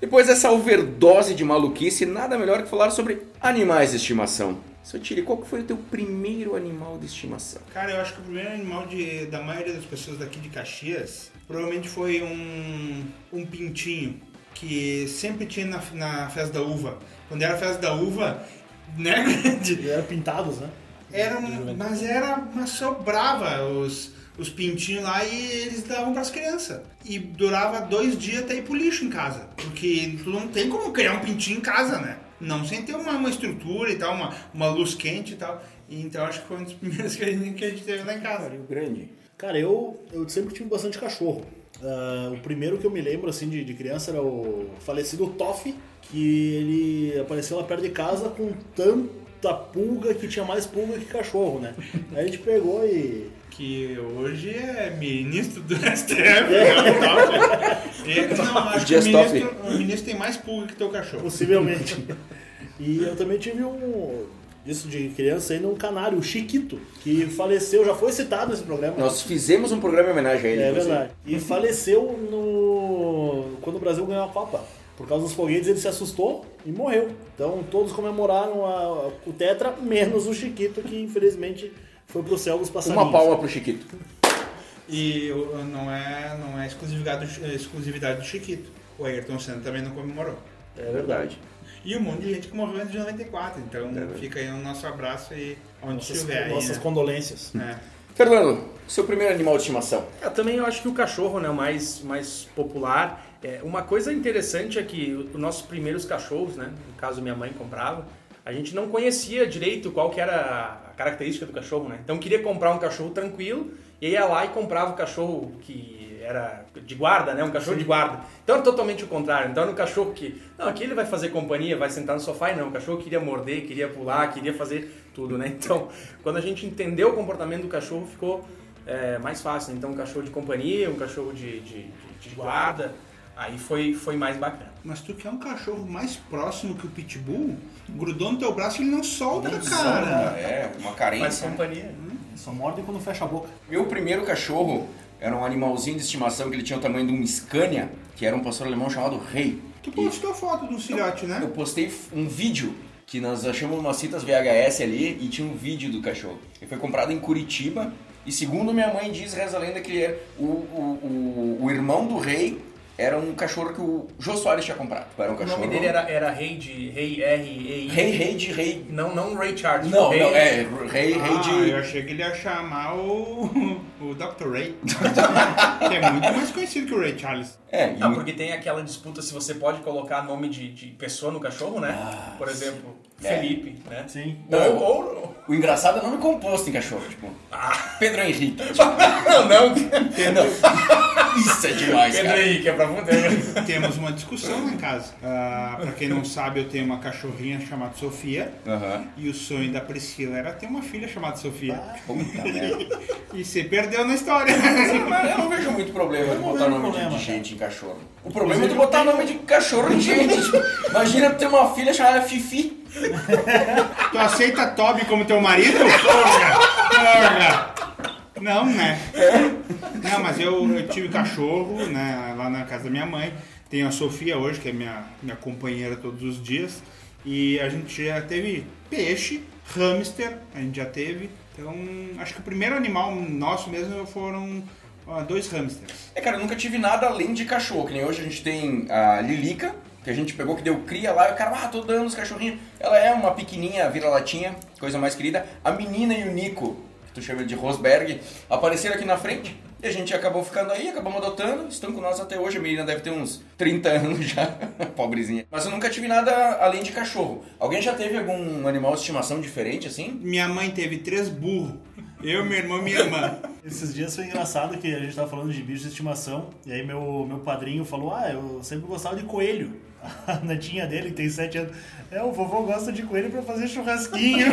A: Depois dessa overdose de maluquice, nada melhor que falar sobre animais de estimação. Seu Tiri, qual foi o teu primeiro animal de estimação?
B: Cara, eu acho que o primeiro animal de, da maioria das pessoas daqui de Caxias provavelmente foi um, um pintinho que sempre tinha na, na festa da uva. Quando era a festa da uva, né, grande?
C: Eram pintados, né?
B: Era, mas era uma sobrava os, os pintinhos lá e eles davam pras crianças. E durava dois dias até ir pro lixo em casa. Porque tu não tem como criar um pintinho em casa, né? não sem ter uma, uma estrutura e tal, uma, uma luz quente e tal. E, então acho que foi um dos primeiros que a gente, que a gente teve lá em casa.
A: Rio Grande.
C: Cara, eu, eu sempre tive bastante cachorro. Ah, o primeiro que eu me lembro, assim, de, de criança era o falecido Toff, que ele apareceu lá perto de casa com tanta pulga que tinha mais pulga que cachorro, né? Aí a gente pegou e...
B: Que hoje é ministro do STF. né, o Toffoli. E- Não, acho que o ministro, o ministro tem mais pulga que teu cachorro.
C: Possivelmente. e eu também tive um... Isso de criança aí, um canário, o Chiquito, que faleceu, já foi citado nesse programa.
A: Nós fizemos um programa em homenagem a ele.
C: É verdade. E faleceu no quando o Brasil ganhou a Copa. Por causa dos foguetes, ele se assustou e morreu. Então todos comemoraram a- o Tetra, menos o Chiquito, que infelizmente foi pro céu dos passarinhos.
A: Uma palma pro Chiquito.
B: E não é, não é exclusividade, do- é exclusividade do Chiquito. O Ayrton Senna também não comemorou.
A: É verdade.
B: E um monte de gente que morreu antes de 94. Então
A: verdade.
B: fica aí o nosso abraço e onde
C: Nossas,
B: estiver aí.
C: nossas
B: né?
C: condolências.
B: É.
A: Fernando, seu primeiro animal de estimação.
D: Eu também eu acho que o cachorro, né, o mais, mais popular. É, uma coisa interessante é que os nossos primeiros cachorros, né, no caso minha mãe comprava, a gente não conhecia direito qual que era a característica do cachorro, né? Então queria comprar um cachorro tranquilo e ia lá e comprava o cachorro que era de guarda, né, um cachorro de guarda. Então era totalmente o contrário. Então era um cachorro que, não, aqui ele vai fazer companhia, vai sentar no sofá e não, o cachorro queria morder, queria pular, queria fazer tudo, né? Então, quando a gente entendeu o comportamento do cachorro, ficou é, mais fácil. Então, um cachorro de companhia, um cachorro de, de, de- de guarda, aí foi, foi mais bacana.
B: Mas tu quer um cachorro mais próximo que o Pitbull? Grudou no teu braço e ele não solta,
A: Não
B: cara.
A: É, uma carência. né?
D: companhia.
C: Só morde quando fecha a boca.
A: Meu primeiro cachorro era um animalzinho de estimação que ele tinha o tamanho de um Scania, que era um pastor alemão chamado Rei.
B: Tu postou foto do filhote,
A: Eu
B: né?
A: postei um vídeo que nós achamos umas fitas VHS ali e tinha um vídeo do cachorro. Ele foi comprado em Curitiba e segundo minha mãe diz, reza a lenda que ele é o, o, o, o irmão do rei era um cachorro que o Jô Soares tinha comprado. Era um
D: O
A: cachorro...
D: nome dele era, era Rei de. Rei R-E-I.
A: Rei, rei de rei...
D: Não, não Ray Charles.
A: Não,
D: rei,
A: não, é rei, rei
B: Ah,
A: de...
B: eu achei que ele ia chamar o, o Dr. Ray. que é muito mais conhecido que o Ray Charles.
A: É, e
D: Não, porque tem aquela disputa se você pode colocar nome de, de pessoa no cachorro, né?
A: Ah,
D: Por exemplo,
A: É.
D: Felipe, né?
C: Sim.
D: Ou, ou...
A: O engraçado é nome composto em cachorro, tipo... Pedro Henrique.
D: Não, não.
A: Não. Isso é demais,
D: Pedro
A: cara.
D: Henrique é pra fuder.
B: Temos uma discussão lá em casa. Ah, pra quem não sabe, eu tenho uma cachorrinha chamada Sofia.
A: Aham.
B: E o sonho da Priscila era ter uma filha chamada Sofia.
A: Puta merda.
B: E você perdeu na história.
A: Mas eu não vejo muito problema de botar nome de-
C: problema,
A: de
C: cara.
A: gente em cachorro. O problema é tu botar nome de cachorro em gente. Imagina tu ter uma filha chamada Fifi.
B: Tu aceita Toby como teu marido? Porra! Porra! Não, né? Não, mas eu, eu tive cachorro, né, lá na casa da minha mãe. Tenho a Sofia hoje, que é minha, minha companheira todos os dias. E a gente já teve peixe, hamster, a gente já teve. Então, acho que o primeiro animal nosso mesmo foram ó, dois hamsters.
A: É, cara, eu nunca tive nada além de cachorro. Que nem hoje a gente tem a Lilica, que a gente pegou, que deu cria lá. E o cara, ah, tô dando os cachorrinhos. Ela é uma pequenininha, vira-latinha, coisa mais querida. A menina e o Nico, que tu chama de Rosberg, apareceram aqui na frente. E a gente acabou ficando aí, acabamos adotando. Estão com nós até hoje. A menina deve ter uns 30 anos já. Pobrezinha. Mas eu nunca tive nada além de cachorro. Alguém já teve algum animal de estimação diferente, assim?
B: Minha mãe teve três burros. Eu, meu irmão e minha irmã.
C: Esses dias foi engraçado que a gente tava falando de bichos de estimação, e aí meu, meu padrinho falou, ah, eu sempre gostava de coelho. A netinha dele, que tem sete anos, é, o vovô gosta de coelho pra fazer churrasquinho.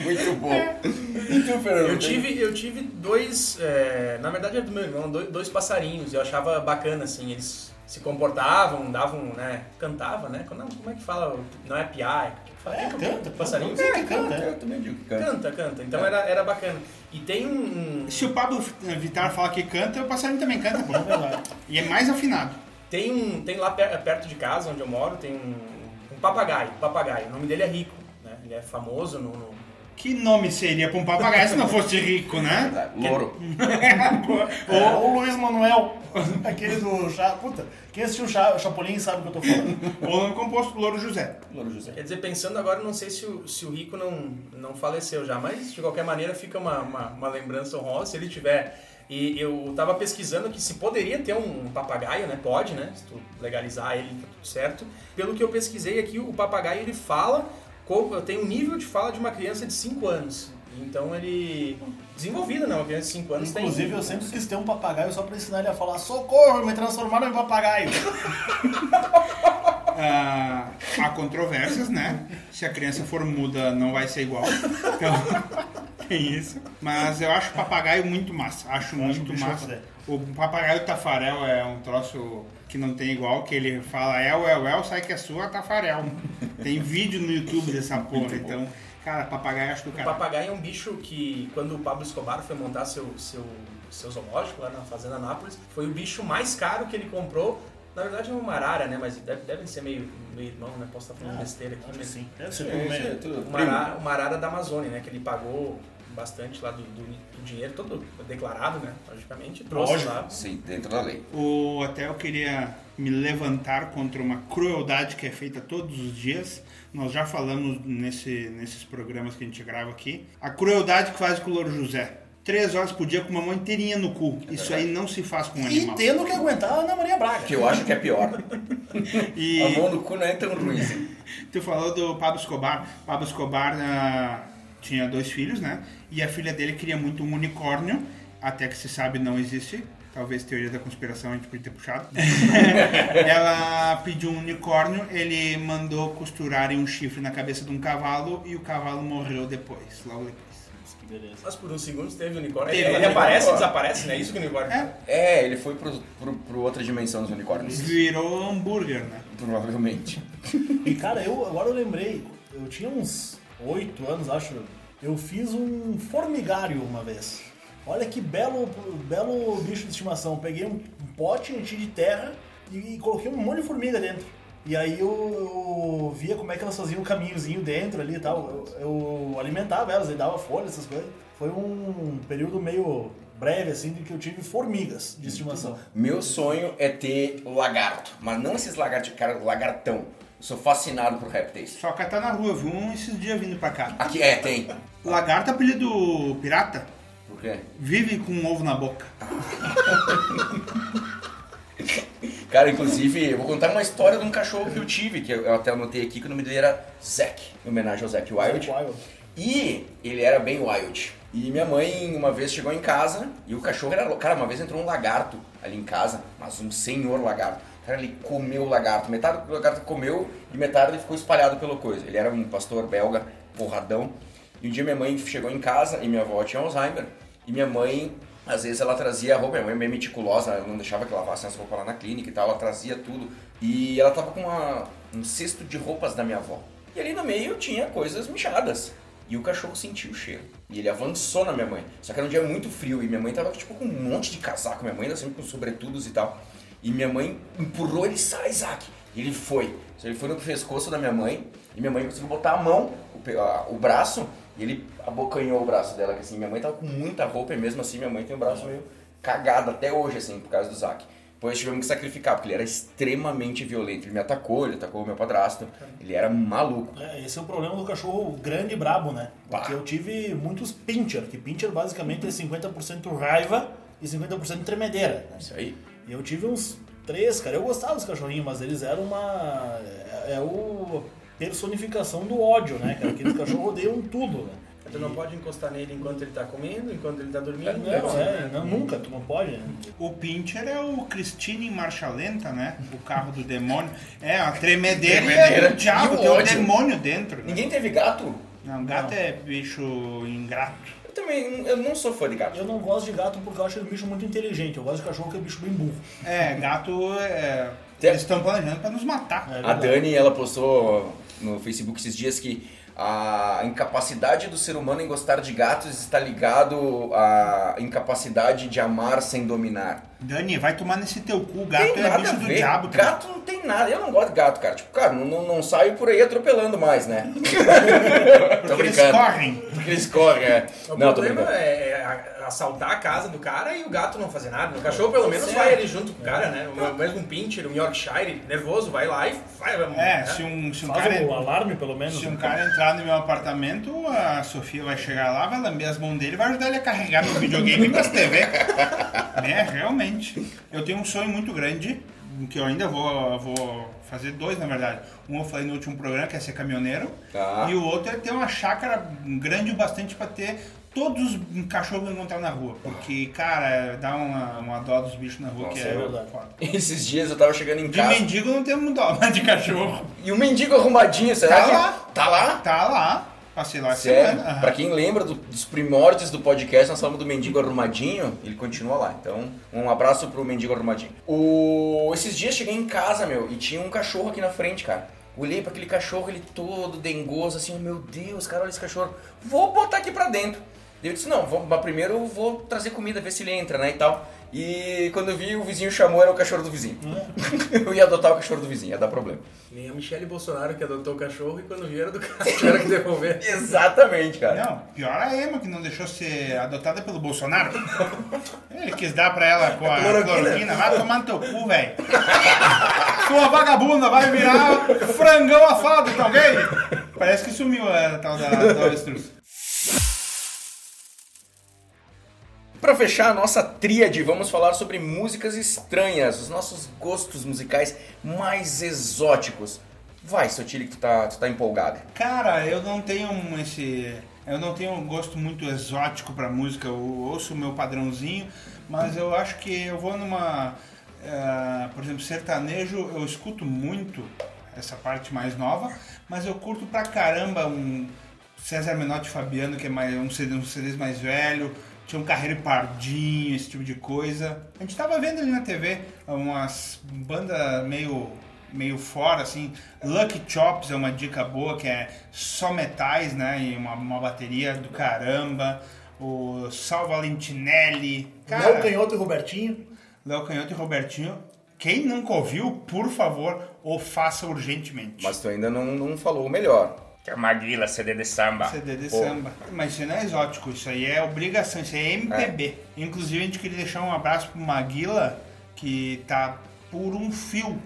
A: Muito bom. E tu, Fernando?
D: Eu tive, eu tive dois, é, na verdade é do meu irmão, dois, dois passarinhos. Eu achava bacana, assim, eles se comportavam, davam, né, cantava, né? Não, como é que fala? Não é piar, é, fala?
C: É,
D: que-
C: canta,
D: passarinho.
C: canta, que canta, é.
A: Eu também digo que canta.
D: Canta, canta. Então era, era bacana. E tem um,
B: Se o Pablo Vittar fala que canta, o passarinho também canta, pô.
C: É.
B: E é mais afinado.
D: tem um, tem lá per- perto de casa onde eu moro, tem um, um papagaio, papagaio. O nome dele é Rico, né? Ele é famoso no, no-
B: Que nome seria pra um papagaio se não fosse rico, né?
A: Verdade. Louro.
C: Ou o Luiz Manuel, aquele do Chá. Puta, quem assistiu o Chá, o Chapolin sabe o que eu tô falando.
B: Ou nome composto Louro José.
A: Louro José.
D: Quer dizer, pensando agora, não sei se o, se o Rico não, não faleceu já, mas de qualquer maneira fica uma, uma, uma lembrança honrosa. Se ele estiver E eu tava pesquisando que se poderia ter um papagaio, né? Pode, né? Se tu legalizar ele, tá tudo certo. Pelo que eu pesquisei aqui, o papagaio ele fala, como, tem um nível de fala de uma criança de 5 anos. Então ele. Desenvolvido, né? Uma criança de 5 anos
C: Inclusive,
D: tem.
C: eu sempre quis ter um papagaio só pra ensinar ele a falar: socorro, me transformaram em papagaio.
B: Ah, há controvérsias, né? Se a criança for muda, não vai ser igual. Então, tem isso. Mas eu acho o papagaio muito massa. Acho
C: Eu acho
B: muito massa. O papagaio tafarel é um troço que não tem igual, que ele fala el, el, el, sai que é sua, tafarel. Tem vídeo no YouTube dessa porra, então... Cara, papagaio acho do
D: O
B: cara.
D: papagaio é um bicho que, quando o Pablo Escobar foi montar seu, seu, seu zoológico lá na Fazenda Nápoles, foi o bicho mais caro que ele comprou. Na verdade é uma arara, né? Mas deve, devem ser meio, meio irmão, né? Posso estar falando besteira aqui,
C: Acho que
D: mas
C: sim. Deve ser
A: É, é tudo
D: uma arara, uma arara da Amazônia, né? Que ele pagou bastante lá do, do, do dinheiro, todo declarado, né? Logicamente, trouxe
C: Lógico.
D: lá.
A: Sim, dentro da lei.
B: O, até eu queria me levantar contra uma crueldade que é feita todos os dias. Nós já falamos nesse, nesses programas que a gente grava aqui. A crueldade que faz com o Louro José. Três horas por dia com uma mão inteirinha no cu. Isso aí não se faz com um
C: E
B: animal.
C: tendo que aguentar a Ana Maria Braga.
A: Que eu acho que é pior.
B: E
A: A mão no cu não é tão ruim assim.
B: tu falou do Pablo Escobar. Pablo Escobar ah, tinha dois filhos, né? E a filha dele queria muito um unicórnio. Até que se sabe não existe. Talvez teoria da conspiração a gente podia ter puxado. Ela pediu um unicórnio, ele mandou costurarem um chifre na cabeça de um cavalo e o cavalo morreu depois, logo depois.
C: Que beleza.
D: Mas por uns segundos teve o unicórnio. Ele ele aparece e
A: unicórnio.
D: desaparece, né? Isso que o unicórnio
B: É.
A: É, ele foi pro, pro, pro outra dimensão dos unicórnios.
B: Virou hambúrguer, né?
A: Provavelmente.
C: E cara, eu agora eu lembrei, eu tinha uns oito anos, acho. Eu fiz um formigário uma vez. Olha que belo, belo bicho de estimação. Peguei um pote, enchi de terra e coloquei um monte de formiga dentro. E aí eu, eu via como é que elas faziam um caminhozinho dentro ali e tal. Eu, eu alimentava elas, eu dava folha, essas coisas. Foi um período meio breve, assim, de que eu tive formigas de estimação.
A: Meu sonho é ter lagarto. Mas não esses lagartos, cara, lagartão. Eu sou fascinado por répteis.
B: Só catar na rua, eu vi um esses dias vindo pra cá.
A: Aqui, é, tem.
B: Lagarto, apelido pirata,
A: quê?
B: vive com um ovo na boca.
A: Cara, inclusive, eu vou contar uma história de um cachorro que eu tive, que eu até anotei aqui, que o nome dele era Zack, em homenagem ao Zack Wild.
C: Wild.
A: E ele era bem wild. E minha mãe uma vez chegou em casa e o cachorro era. louco. Cara, uma vez entrou um lagarto ali em casa, mas um senhor lagarto. Cara, ele comeu o lagarto. Metade do lagarto comeu e metade ele ficou espalhado pela coisa. Ele era um pastor belga, porradão. E um dia minha mãe chegou em casa e minha avó tinha Alzheimer. E minha mãe, às vezes ela trazia a roupa, minha mãe é bem meticulosa, ela não deixava que lavassem as roupas lá na clínica e tal, ela trazia tudo. E ela tava com uma- um cesto de roupas da minha avó. E ali no meio tinha coisas michadas. E o cachorro sentiu o cheiro. E ele avançou na minha mãe. Só que era um dia muito frio e minha mãe tava tipo com um monte de casaco. Minha mãe ainda sempre com sobretudos e tal. E minha mãe empurrou ele, sai, Isaac. E ele foi. Ele foi no pescoço da minha mãe. E minha mãe conseguiu botar a mão, o, braço. E ele abocanhou o braço dela. Que assim, minha mãe tava com muita roupa e mesmo assim minha mãe tem o braço meio cagado até hoje, assim, por causa do Isaac. Depois tivemos que sacrificar, porque ele era extremamente violento. Ele me atacou, ele atacou o meu padrasto. Ele era maluco.
C: É, esse é o problema do cachorro grande e brabo, né? Porque
A: Bah.
C: eu tive muitos pincher, que pincher basicamente é 50% raiva e 50% tremedeira. né?
A: Isso aí.
C: E eu tive uns três, cara. Eu gostava dos cachorrinhos, mas eles eram uma. É, é o personificação do ódio, né, cara? Aqueles cachorros odeiam tudo, né?
D: Tu não pode encostar nele enquanto ele tá comendo, enquanto ele tá dormindo.
C: Não, é, não, nunca, tu não pode. Né?
B: O Pincher é o Christine em marcha lenta, né? O carro do demônio. É, a tremedeira,
A: Tremedeira.
B: é o diabo,
A: E o
B: tem o
A: ódio.
B: demônio dentro. né?
A: Ninguém teve gato?
B: Não, gato é bicho ingrato.
A: Eu também, eu não sou fã de gato.
C: Eu não gosto de gato porque eu acho ele um bicho muito inteligente. Eu gosto de cachorro que é um bicho bem burro.
B: É, gato é. Eles estão planejando pra nos matar.
C: É
A: A. Dani, ela postou no Facebook esses dias que a incapacidade do ser humano em gostar de gatos está ligado à incapacidade de amar sem dominar.
B: Dani, vai tomar nesse teu cu. Gato
A: tem
B: é bicho do diabo. cara.
A: Gato não tem nada. Eu não gosto de gato, cara. Tipo, cara, não, não, não saio por aí atropelando mais, né? tô
B: Porque eles
A: brincando.
B: correm.
A: Porque eles correm, é.
D: O
A: Não,
D: problema
A: brincando.
D: é a- assaltar a casa do cara e o gato não fazer nada. O cachorro pelo menos vai ali junto com o cara, né? O mesmo um pincher, um Yorkshire, nervoso, vai lá e vai.
B: É,
D: né?
B: se um, se um
C: Faz
B: cara.
C: o alarme, pelo menos.
B: Se um
C: né?
B: cara entrar no meu apartamento, a Sofia vai chegar lá, vai lamber as mãos dele e vai ajudar ele a carregar meu videogame com as TV. né, realmente. Eu tenho um sonho muito grande, que eu ainda vou, vou fazer dois, na verdade. Um eu falei no último programa, que é ser caminhoneiro.
A: Tá.
B: E o outro é ter uma chácara grande o bastante pra ter todos os cachorros encontrar na rua. Porque, cara, dá uma, uma dó dos bichos na rua
A: Nossa,
B: que
A: é
B: é,
C: verdade.
B: foda.
A: Esses dias eu tava chegando em
B: De
A: casa.
B: mendigo não temos dó, mas de cachorro.
A: E o mendigo arrumadinho, será
B: Tá
A: que.
B: lá.
A: Tá lá?
B: Tá lá. Passei lá
A: Sério?
B: semana. aham.
A: Pra quem lembra do- dos primórdios do podcast, nós falamos do Mendigo Arrumadinho, ele continua lá. Então, um abraço pro Mendigo Arrumadinho. O... Esses dias cheguei em casa, meu, e tinha um cachorro aqui na frente, cara. Olhei pra aquele cachorro, ele todo dengoso, assim, meu Deus, cara, olha esse cachorro. Vou botar aqui pra dentro. Eu disse, não, mas primeiro eu vou trazer comida, ver se ele entra, né, e tal. E quando eu vi, o vizinho chamou, era o cachorro do vizinho. eu ia adotar o cachorro do vizinho, ia dar problema.
D: Nem a Michelle Bolsonaro que adotou o cachorro e quando vieram do carro tiveram que devolver.
A: Exatamente, cara.
B: Não, pior a Emma, que não deixou ser adotada pelo Bolsonaro. Ele quis dar pra ela com a
D: Cloroquina.
B: cloroquina. Vai tomar no teu cu, velho. Sua vagabunda vai virar frangão assado, tá ok? Parece que sumiu a tal da, da avestruz.
A: Para fechar a nossa tríade, vamos falar sobre músicas estranhas, os nossos gostos musicais mais exóticos. Vai, Sotile, que tu tá, tu tá empolgado.
B: Cara, eu não tenho esse. Eu não tenho um gosto muito exótico pra música. Eu ouço o meu padrãozinho, mas eu acho que eu vou numa. eh, por exemplo, sertanejo, eu escuto muito essa parte mais nova, mas eu curto pra caramba um César Menotti Fabiano, que é mais, um CD, um CDs mais velho. Tinha um Carreiro Pardinho, esse tipo de coisa. A gente tava vendo ali na TV umas bandas meio meio fora, assim. Lucky Chops é uma dica boa, que é só metais, né? E uma, uma bateria do caramba. O Sal Valentinelli.
C: Léo Canhoto e Robertinho.
B: Léo Canhoto e Robertinho. Quem nunca ouviu, por favor, o faça urgentemente.
A: Mas tu ainda não, não falou o melhor. Que é Maguila, CD de samba.
B: CD de
A: Pô,
B: samba. Mas isso não é exótico, isso aí é obrigação, isso aí é MPB. Inclusive a gente queria deixar um abraço pro Maguila, que tá por um fio.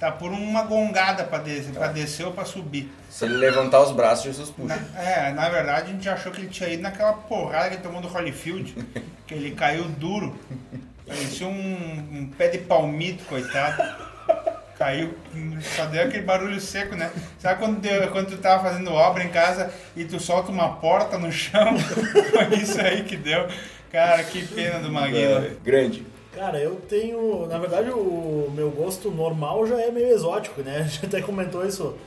B: Tá por uma gongada pra descer, pra descer ou pra subir.
A: Se ele levantar os braços, Jesus puxa.
B: Na- é, na verdade a gente achou que ele tinha ido naquela porrada que ele tomou do Holyfield, que ele caiu duro. Parecia um, um pé de palmito, coitado. Caiu, só deu aquele barulho seco, né? Sabe quando, deu- quando tu tava fazendo obra em casa e tu solta uma porta no chão? Foi isso aí que deu. Cara, que pena do Maguila.
A: É, grande.
C: Cara, eu tenho. Na verdade, o meu gosto normal já é meio exótico, né? A gente até comentou isso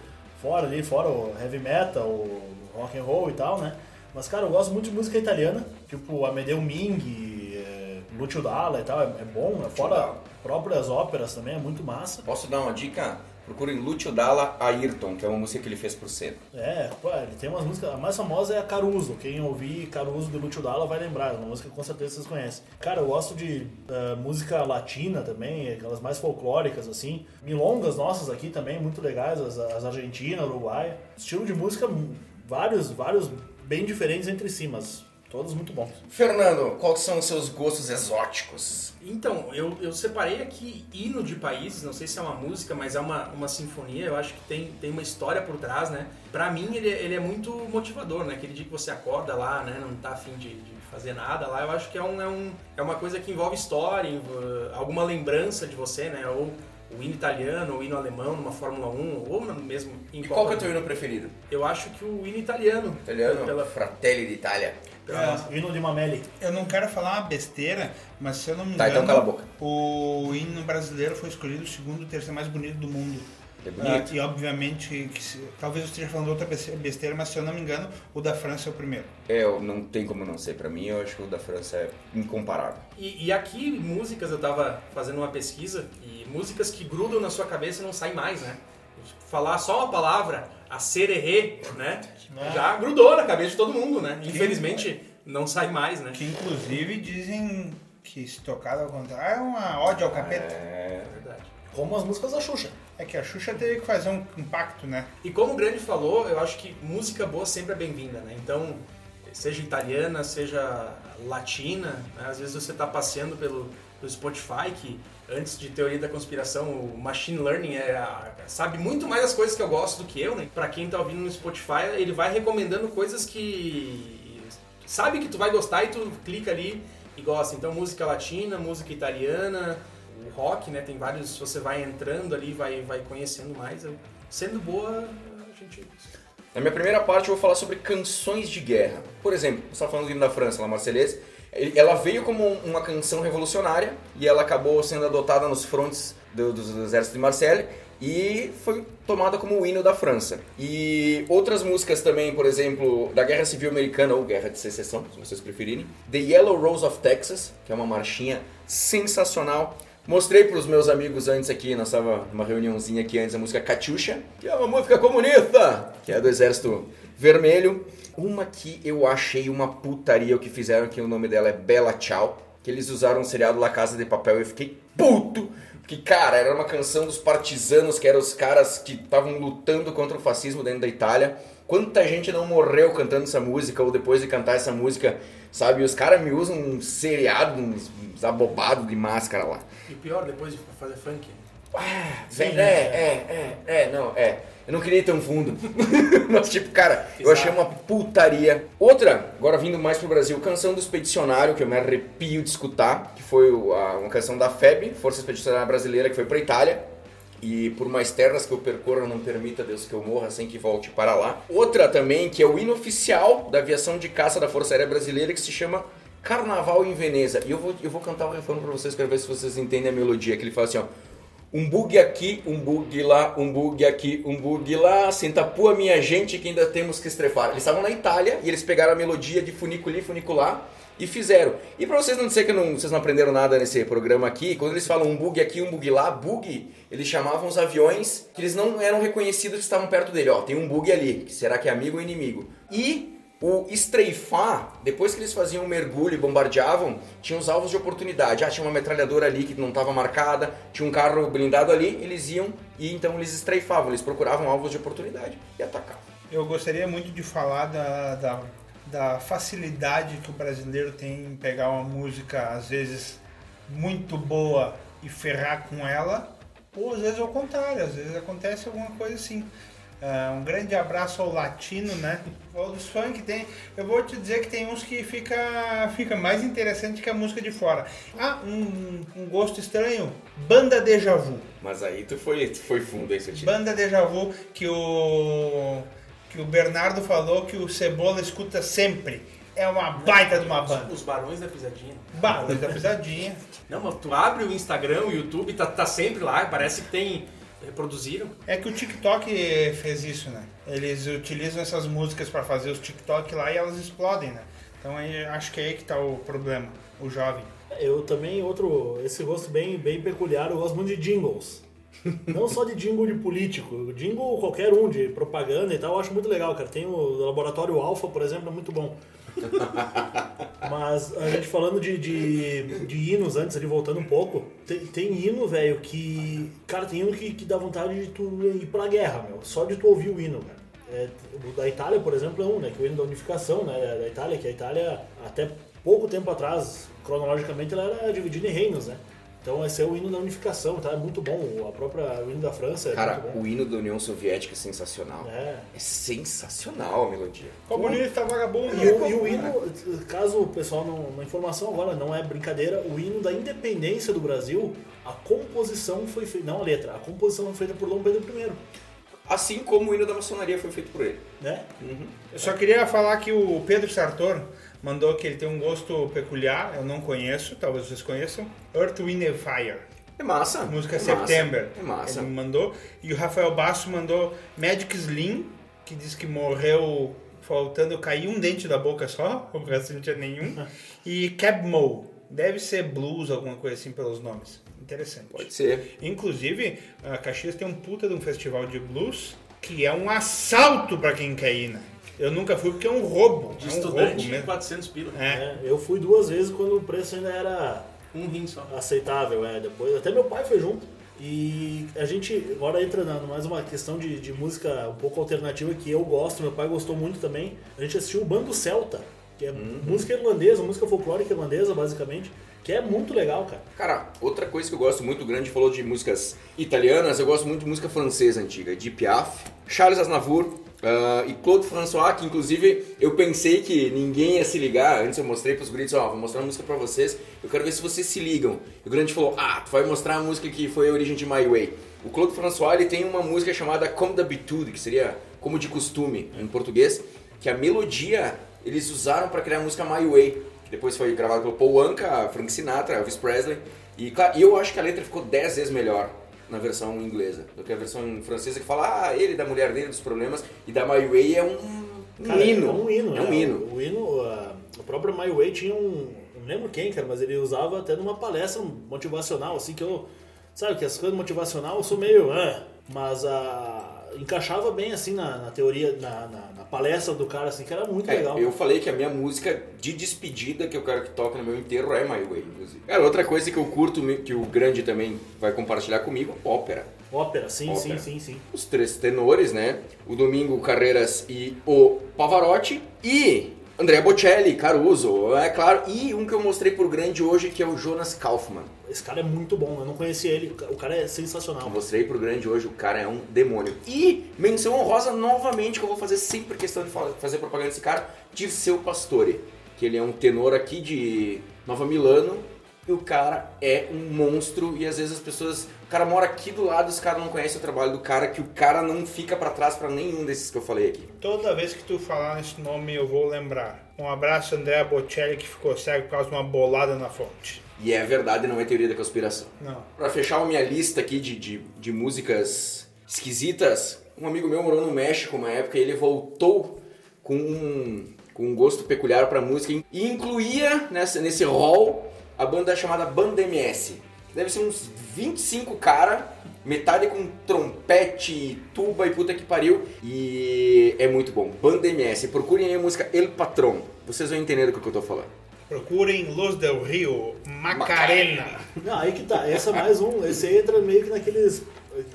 C: fora ali, fora o heavy metal, o rock and roll e tal, né? Mas, cara, eu gosto muito de música italiana, tipo Amedeo Ming, é, Lucio Dalla e tal, é, é bom. É fora
A: Dalla.
C: Próprias óperas também, é muito massa.
A: Posso dar uma dica? Procurem Lúcio Dalla Ayrton, que é uma música que ele fez pro Senna.
C: É, pô, ele tem umas músicas. A mais famosa é a Caruso. Quem ouvir Caruso do Lucio Dalla vai lembrar. É uma música que com certeza vocês conhecem. Cara, eu gosto de eh, música latina também, aquelas mais folclóricas assim. Milongas nossas aqui também, muito legais, as, as argentinas, uruguaia. Estilo de música, vários, vários bem diferentes entre si, mas todos muito bons.
A: Fernando, quais são os seus gostos exóticos?
D: Então, eu, eu separei aqui hino de países, não sei se é uma música, mas é uma, uma sinfonia, eu acho que tem, tem uma história por trás, né? Pra mim, ele, ele é muito motivador, né? Aquele dia que você acorda lá, né? Não tá afim de, de fazer nada lá, eu acho que é, um, é, um, é uma coisa que envolve história, alguma lembrança de você, né? Ou o hino italiano, ou o hino alemão numa Fórmula 1, ou mesmo em
A: E qual que é o teu hino preferido?
D: Eu acho que o hino italiano.
A: Italiano?
D: Pela,
A: Fratelli d'Italia.
D: Pela-
C: Hino de Mameli.
B: Eu não quero falar uma besteira, mas se eu não me
A: Tá,
B: engano,
A: então cala a boca.
B: o hino brasileiro foi escolhido o segundo e terceiro mais bonito do mundo.
A: É bonito.
B: Ah, e obviamente, que se- talvez eu esteja falando outra beste- besteira, mas se eu não me engano, o da França é o primeiro.
A: É, eu não tem como não ser. Pra mim, eu acho que o da França é incomparável.
D: E, e aqui, músicas, eu tava fazendo uma pesquisa, e músicas que grudam na sua cabeça e não saem mais, né? Falar só uma palavra, a sererê, né? Já grudou na cabeça de todo mundo, né? Infelizmente, não sai mais, né?
B: Que inclusive dizem que se tocado ao contrário é uma ódio ao capeta.
A: É.
D: É verdade.
C: Como as músicas da Xuxa.
B: É que a Xuxa teve que fazer um impacto, né?
D: E como o Grande falou, eu acho que música boa sempre é bem-vinda, né? Então, seja italiana, seja latina, né? às vezes você tá passeando pelo, do Spotify, que antes de teoria da conspiração, o machine learning é, sabe muito mais as coisas que eu gosto do que eu, né? Pra quem tá ouvindo no Spotify, ele vai recomendando coisas que sabe que tu vai gostar e tu clica ali e gosta. Então, música latina, música italiana, o rock, né? Tem vários, você vai entrando ali, vai, vai conhecendo mais. Sendo boa, a gente
A: Na minha primeira parte eu vou falar sobre canções de guerra. Por exemplo, você estava falando do hino da França, La Marseillaise. Ela veio como uma canção revolucionária e ela acabou sendo adotada nos frontes do, do, exército de Marseille e foi tomada como o hino da França. E outras músicas também, por exemplo, da Guerra Civil Americana ou Guerra de Secessão, se vocês preferirem. The Yellow Rose of Texas, que é uma marchinha sensacional. Mostrei para os meus amigos antes aqui, nós estava numa reuniãozinha aqui antes, a música Katyusha, que é uma música comunista, que é do Exército Vermelho. Uma que eu achei uma putaria o que fizeram, que o nome dela é Bella Ciao, que eles usaram o seriado La Casa de Papel e eu fiquei puto, porque, cara, era uma canção dos partisanos, que eram os caras que estavam lutando contra o fascismo dentro da Itália. Quanta gente não morreu cantando essa música ou depois de cantar essa música, sabe? E os caras me usam um seriado, uns abobados de máscara lá.
D: E pior, depois de fazer funk.
A: Vem, é, é, é, é, não, é. Eu não queria ir tão fundo. Mas, tipo, cara, eu achei uma putaria. Outra, agora vindo mais pro Brasil, canção do Expedicionário, que eu me arrepio de escutar, que foi uma canção da FEB, Força Expedicionária Brasileira, que foi pra Itália. E por mais terras que eu percorra, não permita Deus que eu morra sem que volte para lá. Outra também, que é o hino oficial da aviação de caça da Força Aérea Brasileira, que se chama Carnaval em Veneza. E eu vou, eu vou cantar o refrão pra vocês, quero ver se vocês entendem a melodia, que ele fala assim, ó. Um bug aqui, um bug lá, um bug aqui, um bug lá. Senta pua minha gente que ainda temos que estrefar. Eles estavam na Itália e eles pegaram a melodia de funiculi, funicular e fizeram. E pra vocês não dizer que não- vocês não aprenderam nada nesse programa aqui, quando eles falam um bug aqui, um bug lá, bug, eles chamavam os aviões que eles não eram reconhecidos que estavam perto dele. Ó, tem um bug ali, será que é amigo ou inimigo? E o estreifar, depois que eles faziam um mergulho e bombardeavam, tinha os alvos de oportunidade. Ah, tinha uma metralhadora ali que não estava marcada, tinha um carro blindado ali, eles iam e então eles estreifavam, eles procuravam alvos de oportunidade e atacavam.
B: Eu gostaria muito de falar da, da, da facilidade que o brasileiro tem em pegar uma música, às vezes, muito boa e ferrar com ela, ou às vezes ao contrário, às vezes acontece alguma coisa assim. Ah, um grande abraço ao latino, né? Ou dos funk tem. Eu vou te dizer que tem uns que fica, fica mais interessante que a música de fora. Ah, um, um gosto estranho. Banda Deja Vu.
A: Mas aí tu foi, tu foi fundo aí, seu time.
B: Banda Deja Vu que o que o Bernardo falou que o Cebola escuta sempre. É uma baita de uma banda.
D: Os barões da pisadinha.
B: Banda da pisadinha.
D: Não, mas tu abre o Instagram, o YouTube, tá, tá sempre lá, parece que tem. Reproduziram.
B: É que o TikTok fez isso, né? Eles utilizam essas músicas para fazer os TikTok lá e elas explodem, né? Então aí, acho que é aí que tá o problema, o jovem.
C: Eu também, outro, esse gosto bem, bem peculiar, eu gosto muito de jingles. Não só de jingle de político, jingle qualquer um, de propaganda e tal, eu acho muito legal, cara. Tem o Laboratório Alfa, por exemplo, é muito bom. Mas a gente falando de, de, de hinos antes, ali voltando um pouco, tem, tem hino, velho, que. Cara, tem hino que, que dá vontade de tu ir pra guerra, meu. Só de tu ouvir o hino, cara. É, o da Itália, por exemplo, é um, né? Que é o hino da unificação, né? Da Itália, que a Itália, até pouco tempo atrás, cronologicamente, ela era dividida em reinos, né? Então esse é o hino da unificação, tá? É muito bom. A própria o hino da França é
A: Cara,
C: muito bom.
A: o hino da União Soviética é sensacional.
C: É.
A: É sensacional a melodia.
B: Comunista vagabundo.
C: E o, e o hino, caso o pessoal não. Na informação agora, não é brincadeira, o hino da independência do Brasil, a composição foi feita. Não a letra, a composição foi feita por Dom Pedro I.
A: Assim como o hino da maçonaria foi feito por ele.
C: Né?
B: Eu só queria falar que o Pedro Sartor mandou que ele tem um gosto peculiar, eu não conheço, talvez vocês conheçam. Earth, Wind and Fire.
A: É massa.
B: Música
A: é massa,
B: September.
A: É massa.
B: Ele me mandou. E o Rafael Basso mandou Magic Slim, que diz que morreu faltando cair um dente da boca só, o resto não tinha nenhum. E Cab Mo. Deve ser blues, alguma coisa assim pelos nomes. Interessante.
A: Pode ser.
B: Inclusive, a Caxias tem um puta de um festival de blues que é um assalto pra quem quer ir, né? Eu nunca fui porque é um roubo.
D: De
B: é um roubo
D: estudante,
B: mesmo.
D: 400 pila.
B: É.
C: É, eu fui duas vezes quando o preço ainda era
D: Um rim só.
C: aceitável, é. Depois, até meu pai foi junto. E a gente agora entra na mais uma questão de, de música um pouco alternativa que eu gosto, meu pai gostou muito também. A gente assistiu o Bando Celta. que é música irlandesa, música folclórica irlandesa, basicamente, que é muito legal, cara.
A: Cara, outra coisa que eu gosto muito, grande falou de músicas italianas, eu gosto muito de música francesa antiga, de Piaf, Charles Aznavour uh, e Claude François, que inclusive eu pensei que ninguém ia se ligar, antes eu mostrei pros gritos, ó, vou mostrar uma música pra vocês, eu quero ver se vocês se ligam. E o grande falou, ah, tu vai mostrar a música que foi a origem de My Way. O Claude François, ele tem uma música chamada Comme d'habitude, que seria como de costume em português, que a melodia eles usaram para criar a música My Way, que depois foi gravada pelo Paul Anka, Frank Sinatra, Elvis Presley. E, claro, eu acho que a letra ficou 10 vezes melhor na versão inglesa do que a versão francesa que fala ah, ele da mulher dele dos problemas e da My Way é um, um
C: Cara,
A: hino.
C: É um hino.
A: É um
C: né?
A: hino.
C: O hino, a- o próprio My Way tinha um. Não lembro quem, cara, mas ele usava até numa palestra motivacional, assim, que eu. Sabe, que as coisas motivacional eu sou meio. ah, mas a. Encaixava bem assim na, na teoria, na, na palestra do cara, assim, que era muito
A: É,
C: legal.
A: eu falei que a minha música de despedida que eu quero que toque no meu enterro é My Way, inclusive. Cara, outra coisa que eu curto, que o grande também vai compartilhar comigo, ópera.
C: Ópera, sim,
A: Ópera.
C: sim, sim, sim.
A: Os três tenores, né? O Domingo Carreiras e o Pavarotti. E Andrea Bocelli, Caruso, é claro. E um que eu mostrei por grande hoje, que é o Jonas Kaufmann.
C: Esse cara é muito bom, eu não conhecia ele, o cara é
A: Eu
C: sensacional.
A: mostrei pro grande hoje, o cara é um demônio. E menção honrosa novamente, que eu vou fazer sempre questão de fa- fazer propaganda desse cara, Dirceu Pastore. Que ele é um tenor aqui de Nova Milano. E o cara é um monstro e às vezes as pessoas... O cara mora aqui do lado, os caras não conhecem o trabalho do cara, que o cara não fica pra trás pra nenhum desses que eu falei aqui.
B: Toda vez que tu falar nesse nome eu vou lembrar. Um abraço, André Bocelli, que ficou cego por causa de uma bolada na fonte.
A: E é verdade, não é teoria da conspiração.
B: Não.
A: Pra fechar a minha lista aqui de, de, de músicas esquisitas, um amigo meu morou no México uma época e ele voltou com um, com um gosto peculiar pra música e incluía nessa, nesse hall a banda chamada Banda MS. Deve ser uns 25 cara, metade com trompete, tuba e puta que pariu. E é muito bom. Banda MS. Procurem aí a música El Patron. Vocês vão entender do que eu tô falando.
B: Procurem Luz del Rio, Macarena.
C: Não, aí que tá, esse é mais um, esse aí entra meio que naqueles,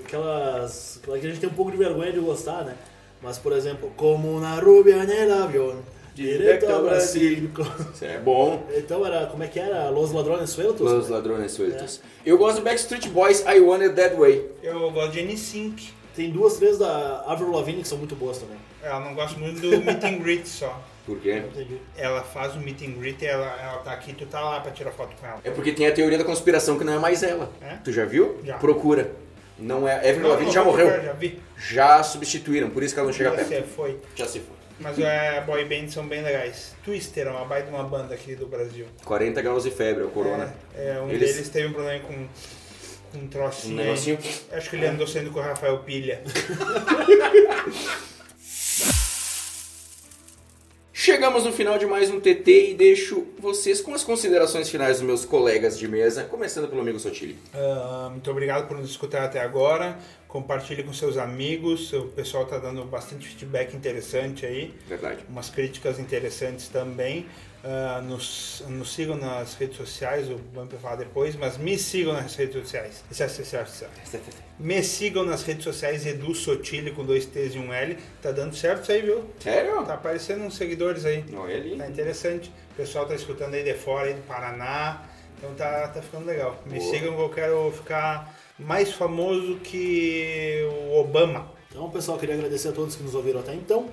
C: aquelas, aquela que a gente tem um pouco de vergonha de gostar, né? Mas, por exemplo, como una rubia nel avión, direto ao Brasil.
A: Isso é bom.
C: Então era, como é que era? Los Ladrones Sueltos?
A: Los ladrones sueltos. Eu gosto do Backstreet Boys, I Want It That Way.
B: Eu gosto de N-Sync.
C: Tem duas, três da Avril Lavigne que são muito boas também.
B: Eu não gosto muito do Meet and Greet só.
A: Por quê?
B: Ela faz o Meet and Greet, ela, ela tá aqui, tu tá lá pra tirar foto com ela.
A: É porque tem a teoria da conspiração que não é mais ela.
B: É?
A: Tu já viu?
B: Já.
A: Procura. Não é. Evelyn Lavigne já morreu.
B: Já vi.
A: Já substituíram, por isso que ela não chega
B: Você
A: perto.
B: foi.
A: Já se foi.
B: Mas é, boy bands são bem legais. Twister é uma baita uma banda aqui do Brasil.
A: 40 graus de febre, o Corona.
B: É, é, um
A: Eles-
B: deles teve um problema com, com um
A: Um
B: trocinho.
A: negocinho.
B: Acho que ele andou saindo com o Rafael Pilha.
A: Chegamos no final de mais um TT e deixo vocês com as considerações finais dos meus colegas de mesa, começando pelo amigo Sotile.
B: Ah, muito obrigado por nos escutar até agora. Compartilhe com seus amigos. O pessoal tá dando bastante feedback interessante aí.
A: Verdade.
B: Umas críticas interessantes também. Ah, nos, nos sigam nas redes sociais, o Bumper falar depois, mas me sigam nas redes sociais. Me sigam nas redes sociais Edu Sotile com dois T's e um L. Tá dando certo isso aí, viu?
A: Sério?
B: Tá aparecendo uns seguidores aí.
A: Não, ele.
B: Tá interessante. O pessoal tá escutando aí de fora, aí do Paraná. Então tá, tá ficando legal. Me
A: Boa.
B: sigam que eu quero ficar mais famoso que o Obama.
C: Então, pessoal, queria agradecer a todos que nos ouviram até então.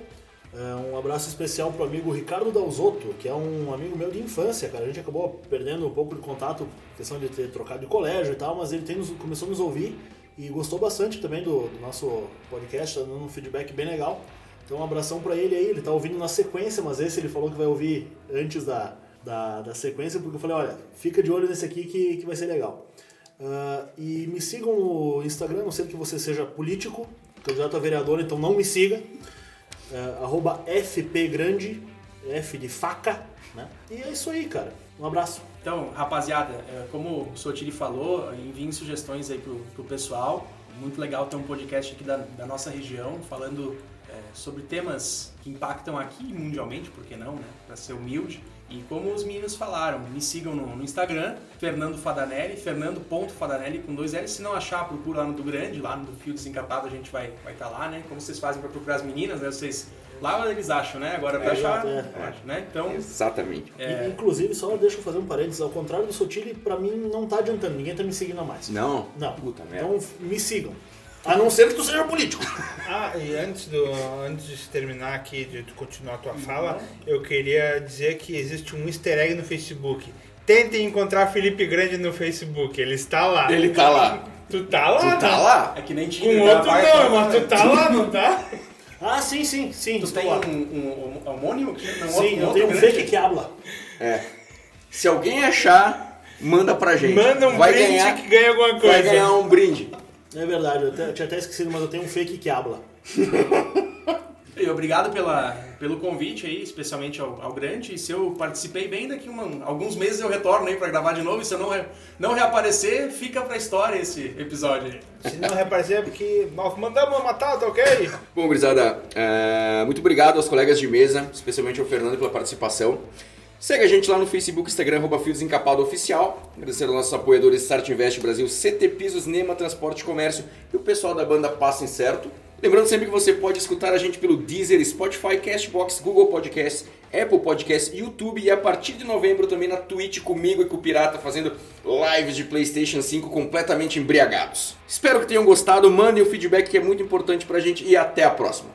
C: É, um abraço especial pro amigo Ricardo Dalzotto, que é um amigo meu de infância, cara. A gente acabou perdendo um pouco de contato, questão de ter trocado de colégio e tal, mas ele tem começou a nos ouvir e gostou bastante também do, do nosso podcast, tá dando um feedback bem legal. Então, um abração pra ele aí. Ele tá ouvindo na sequência, mas esse ele falou que vai ouvir antes da, da, da sequência, porque eu falei: olha, fica de olho nesse aqui que, que vai ser legal. Ah, e me sigam no Instagram, não sei que você seja político, candidato a vereador, então não me siga. É, FPGrande, F de faca, né? E é isso aí, cara. Um abraço.
D: Então, rapaziada, é, como o Sotiri falou, enviem sugestões aí pro, pro pessoal. Muito legal ter um podcast aqui da, da nossa região, falando é, sobre temas que impactam aqui mundialmente, por que não, né? Para ser humilde. E como os meninos falaram, me sigam no, no Instagram, Fernando Fadanelli, fernando.fadanelli com dois L. Se não achar, procura lá no do Grande, lá no do Fio Desencapado a gente vai estar vai tá lá, né? Como vocês fazem para procurar as meninas, né? Vocês Lá eles acham, né? Agora pra
C: É,
D: achar,
C: é,
D: não acho, né? Então,
A: Exatamente.
D: É.
C: Inclusive, só deixa eu fazer um parênteses, ao contrário do Sotile, pra mim não tá adiantando, ninguém tá me seguindo a mais.
A: Não?
C: Não.
A: Puta merda.
C: Então me sigam. A não ser que tu seja político.
B: Ah, e antes, do, antes de terminar aqui, de tu continuar a tua fala, eu queria dizer que existe um easter egg no Facebook. Tentem encontrar Felipe Grande no Facebook, ele está lá.
A: Ele tá lá.
B: Tu tá lá,
A: Tu tá
B: né?
A: lá?
D: é que nem
B: Com
D: Tinder,
B: outro
D: né? Vai-
B: não, mas tu tá lá, não tá?
C: Ah, sim, sim, sim.
D: Tu tem
C: lá.
D: um, um, um homônimo? que não,
C: Sim,
D: outro-
C: eu
D: outro
C: tenho um fake que habla.
A: É. Se alguém achar, manda pra gente.
B: Manda um
A: vai
B: brinde
A: ganhar,
B: que ganha alguma coisa.
A: Vai ganhar um brinde.
C: É verdade, eu, até- eu tinha até esquecido, mas eu tenho um fake que habla.
D: E obrigado pela, pelo convite aí, especialmente ao, ao Grande. E se eu participei bem, daqui uma, alguns meses eu retorno aí pra gravar de novo. E se eu não, re- não reaparecer, fica pra história esse episódio aí.
B: Se não reaparecer é porque nós mandamos matar, tá ok?
A: Bom, gurizada, é, muito obrigado aos colegas de mesa, especialmente ao Fernando pela participação. Segue a gente lá no Facebook, Instagram, arroba Fio Oficial. Agradecer aos nossos apoiadores Start Invest Brasil, CT Pisos, Nema Transporte e Comércio e o pessoal da banda Passa Incerto. Lembrando sempre que você pode escutar a gente pelo Deezer, Spotify, Castbox, Google Podcasts, Apple Podcasts, YouTube e a partir de novembro também na Twitch comigo e com o Pirata fazendo lives de PlayStation 5 completamente embriagados. Espero que tenham gostado, mandem o feedback que é muito importante pra gente e até a próxima.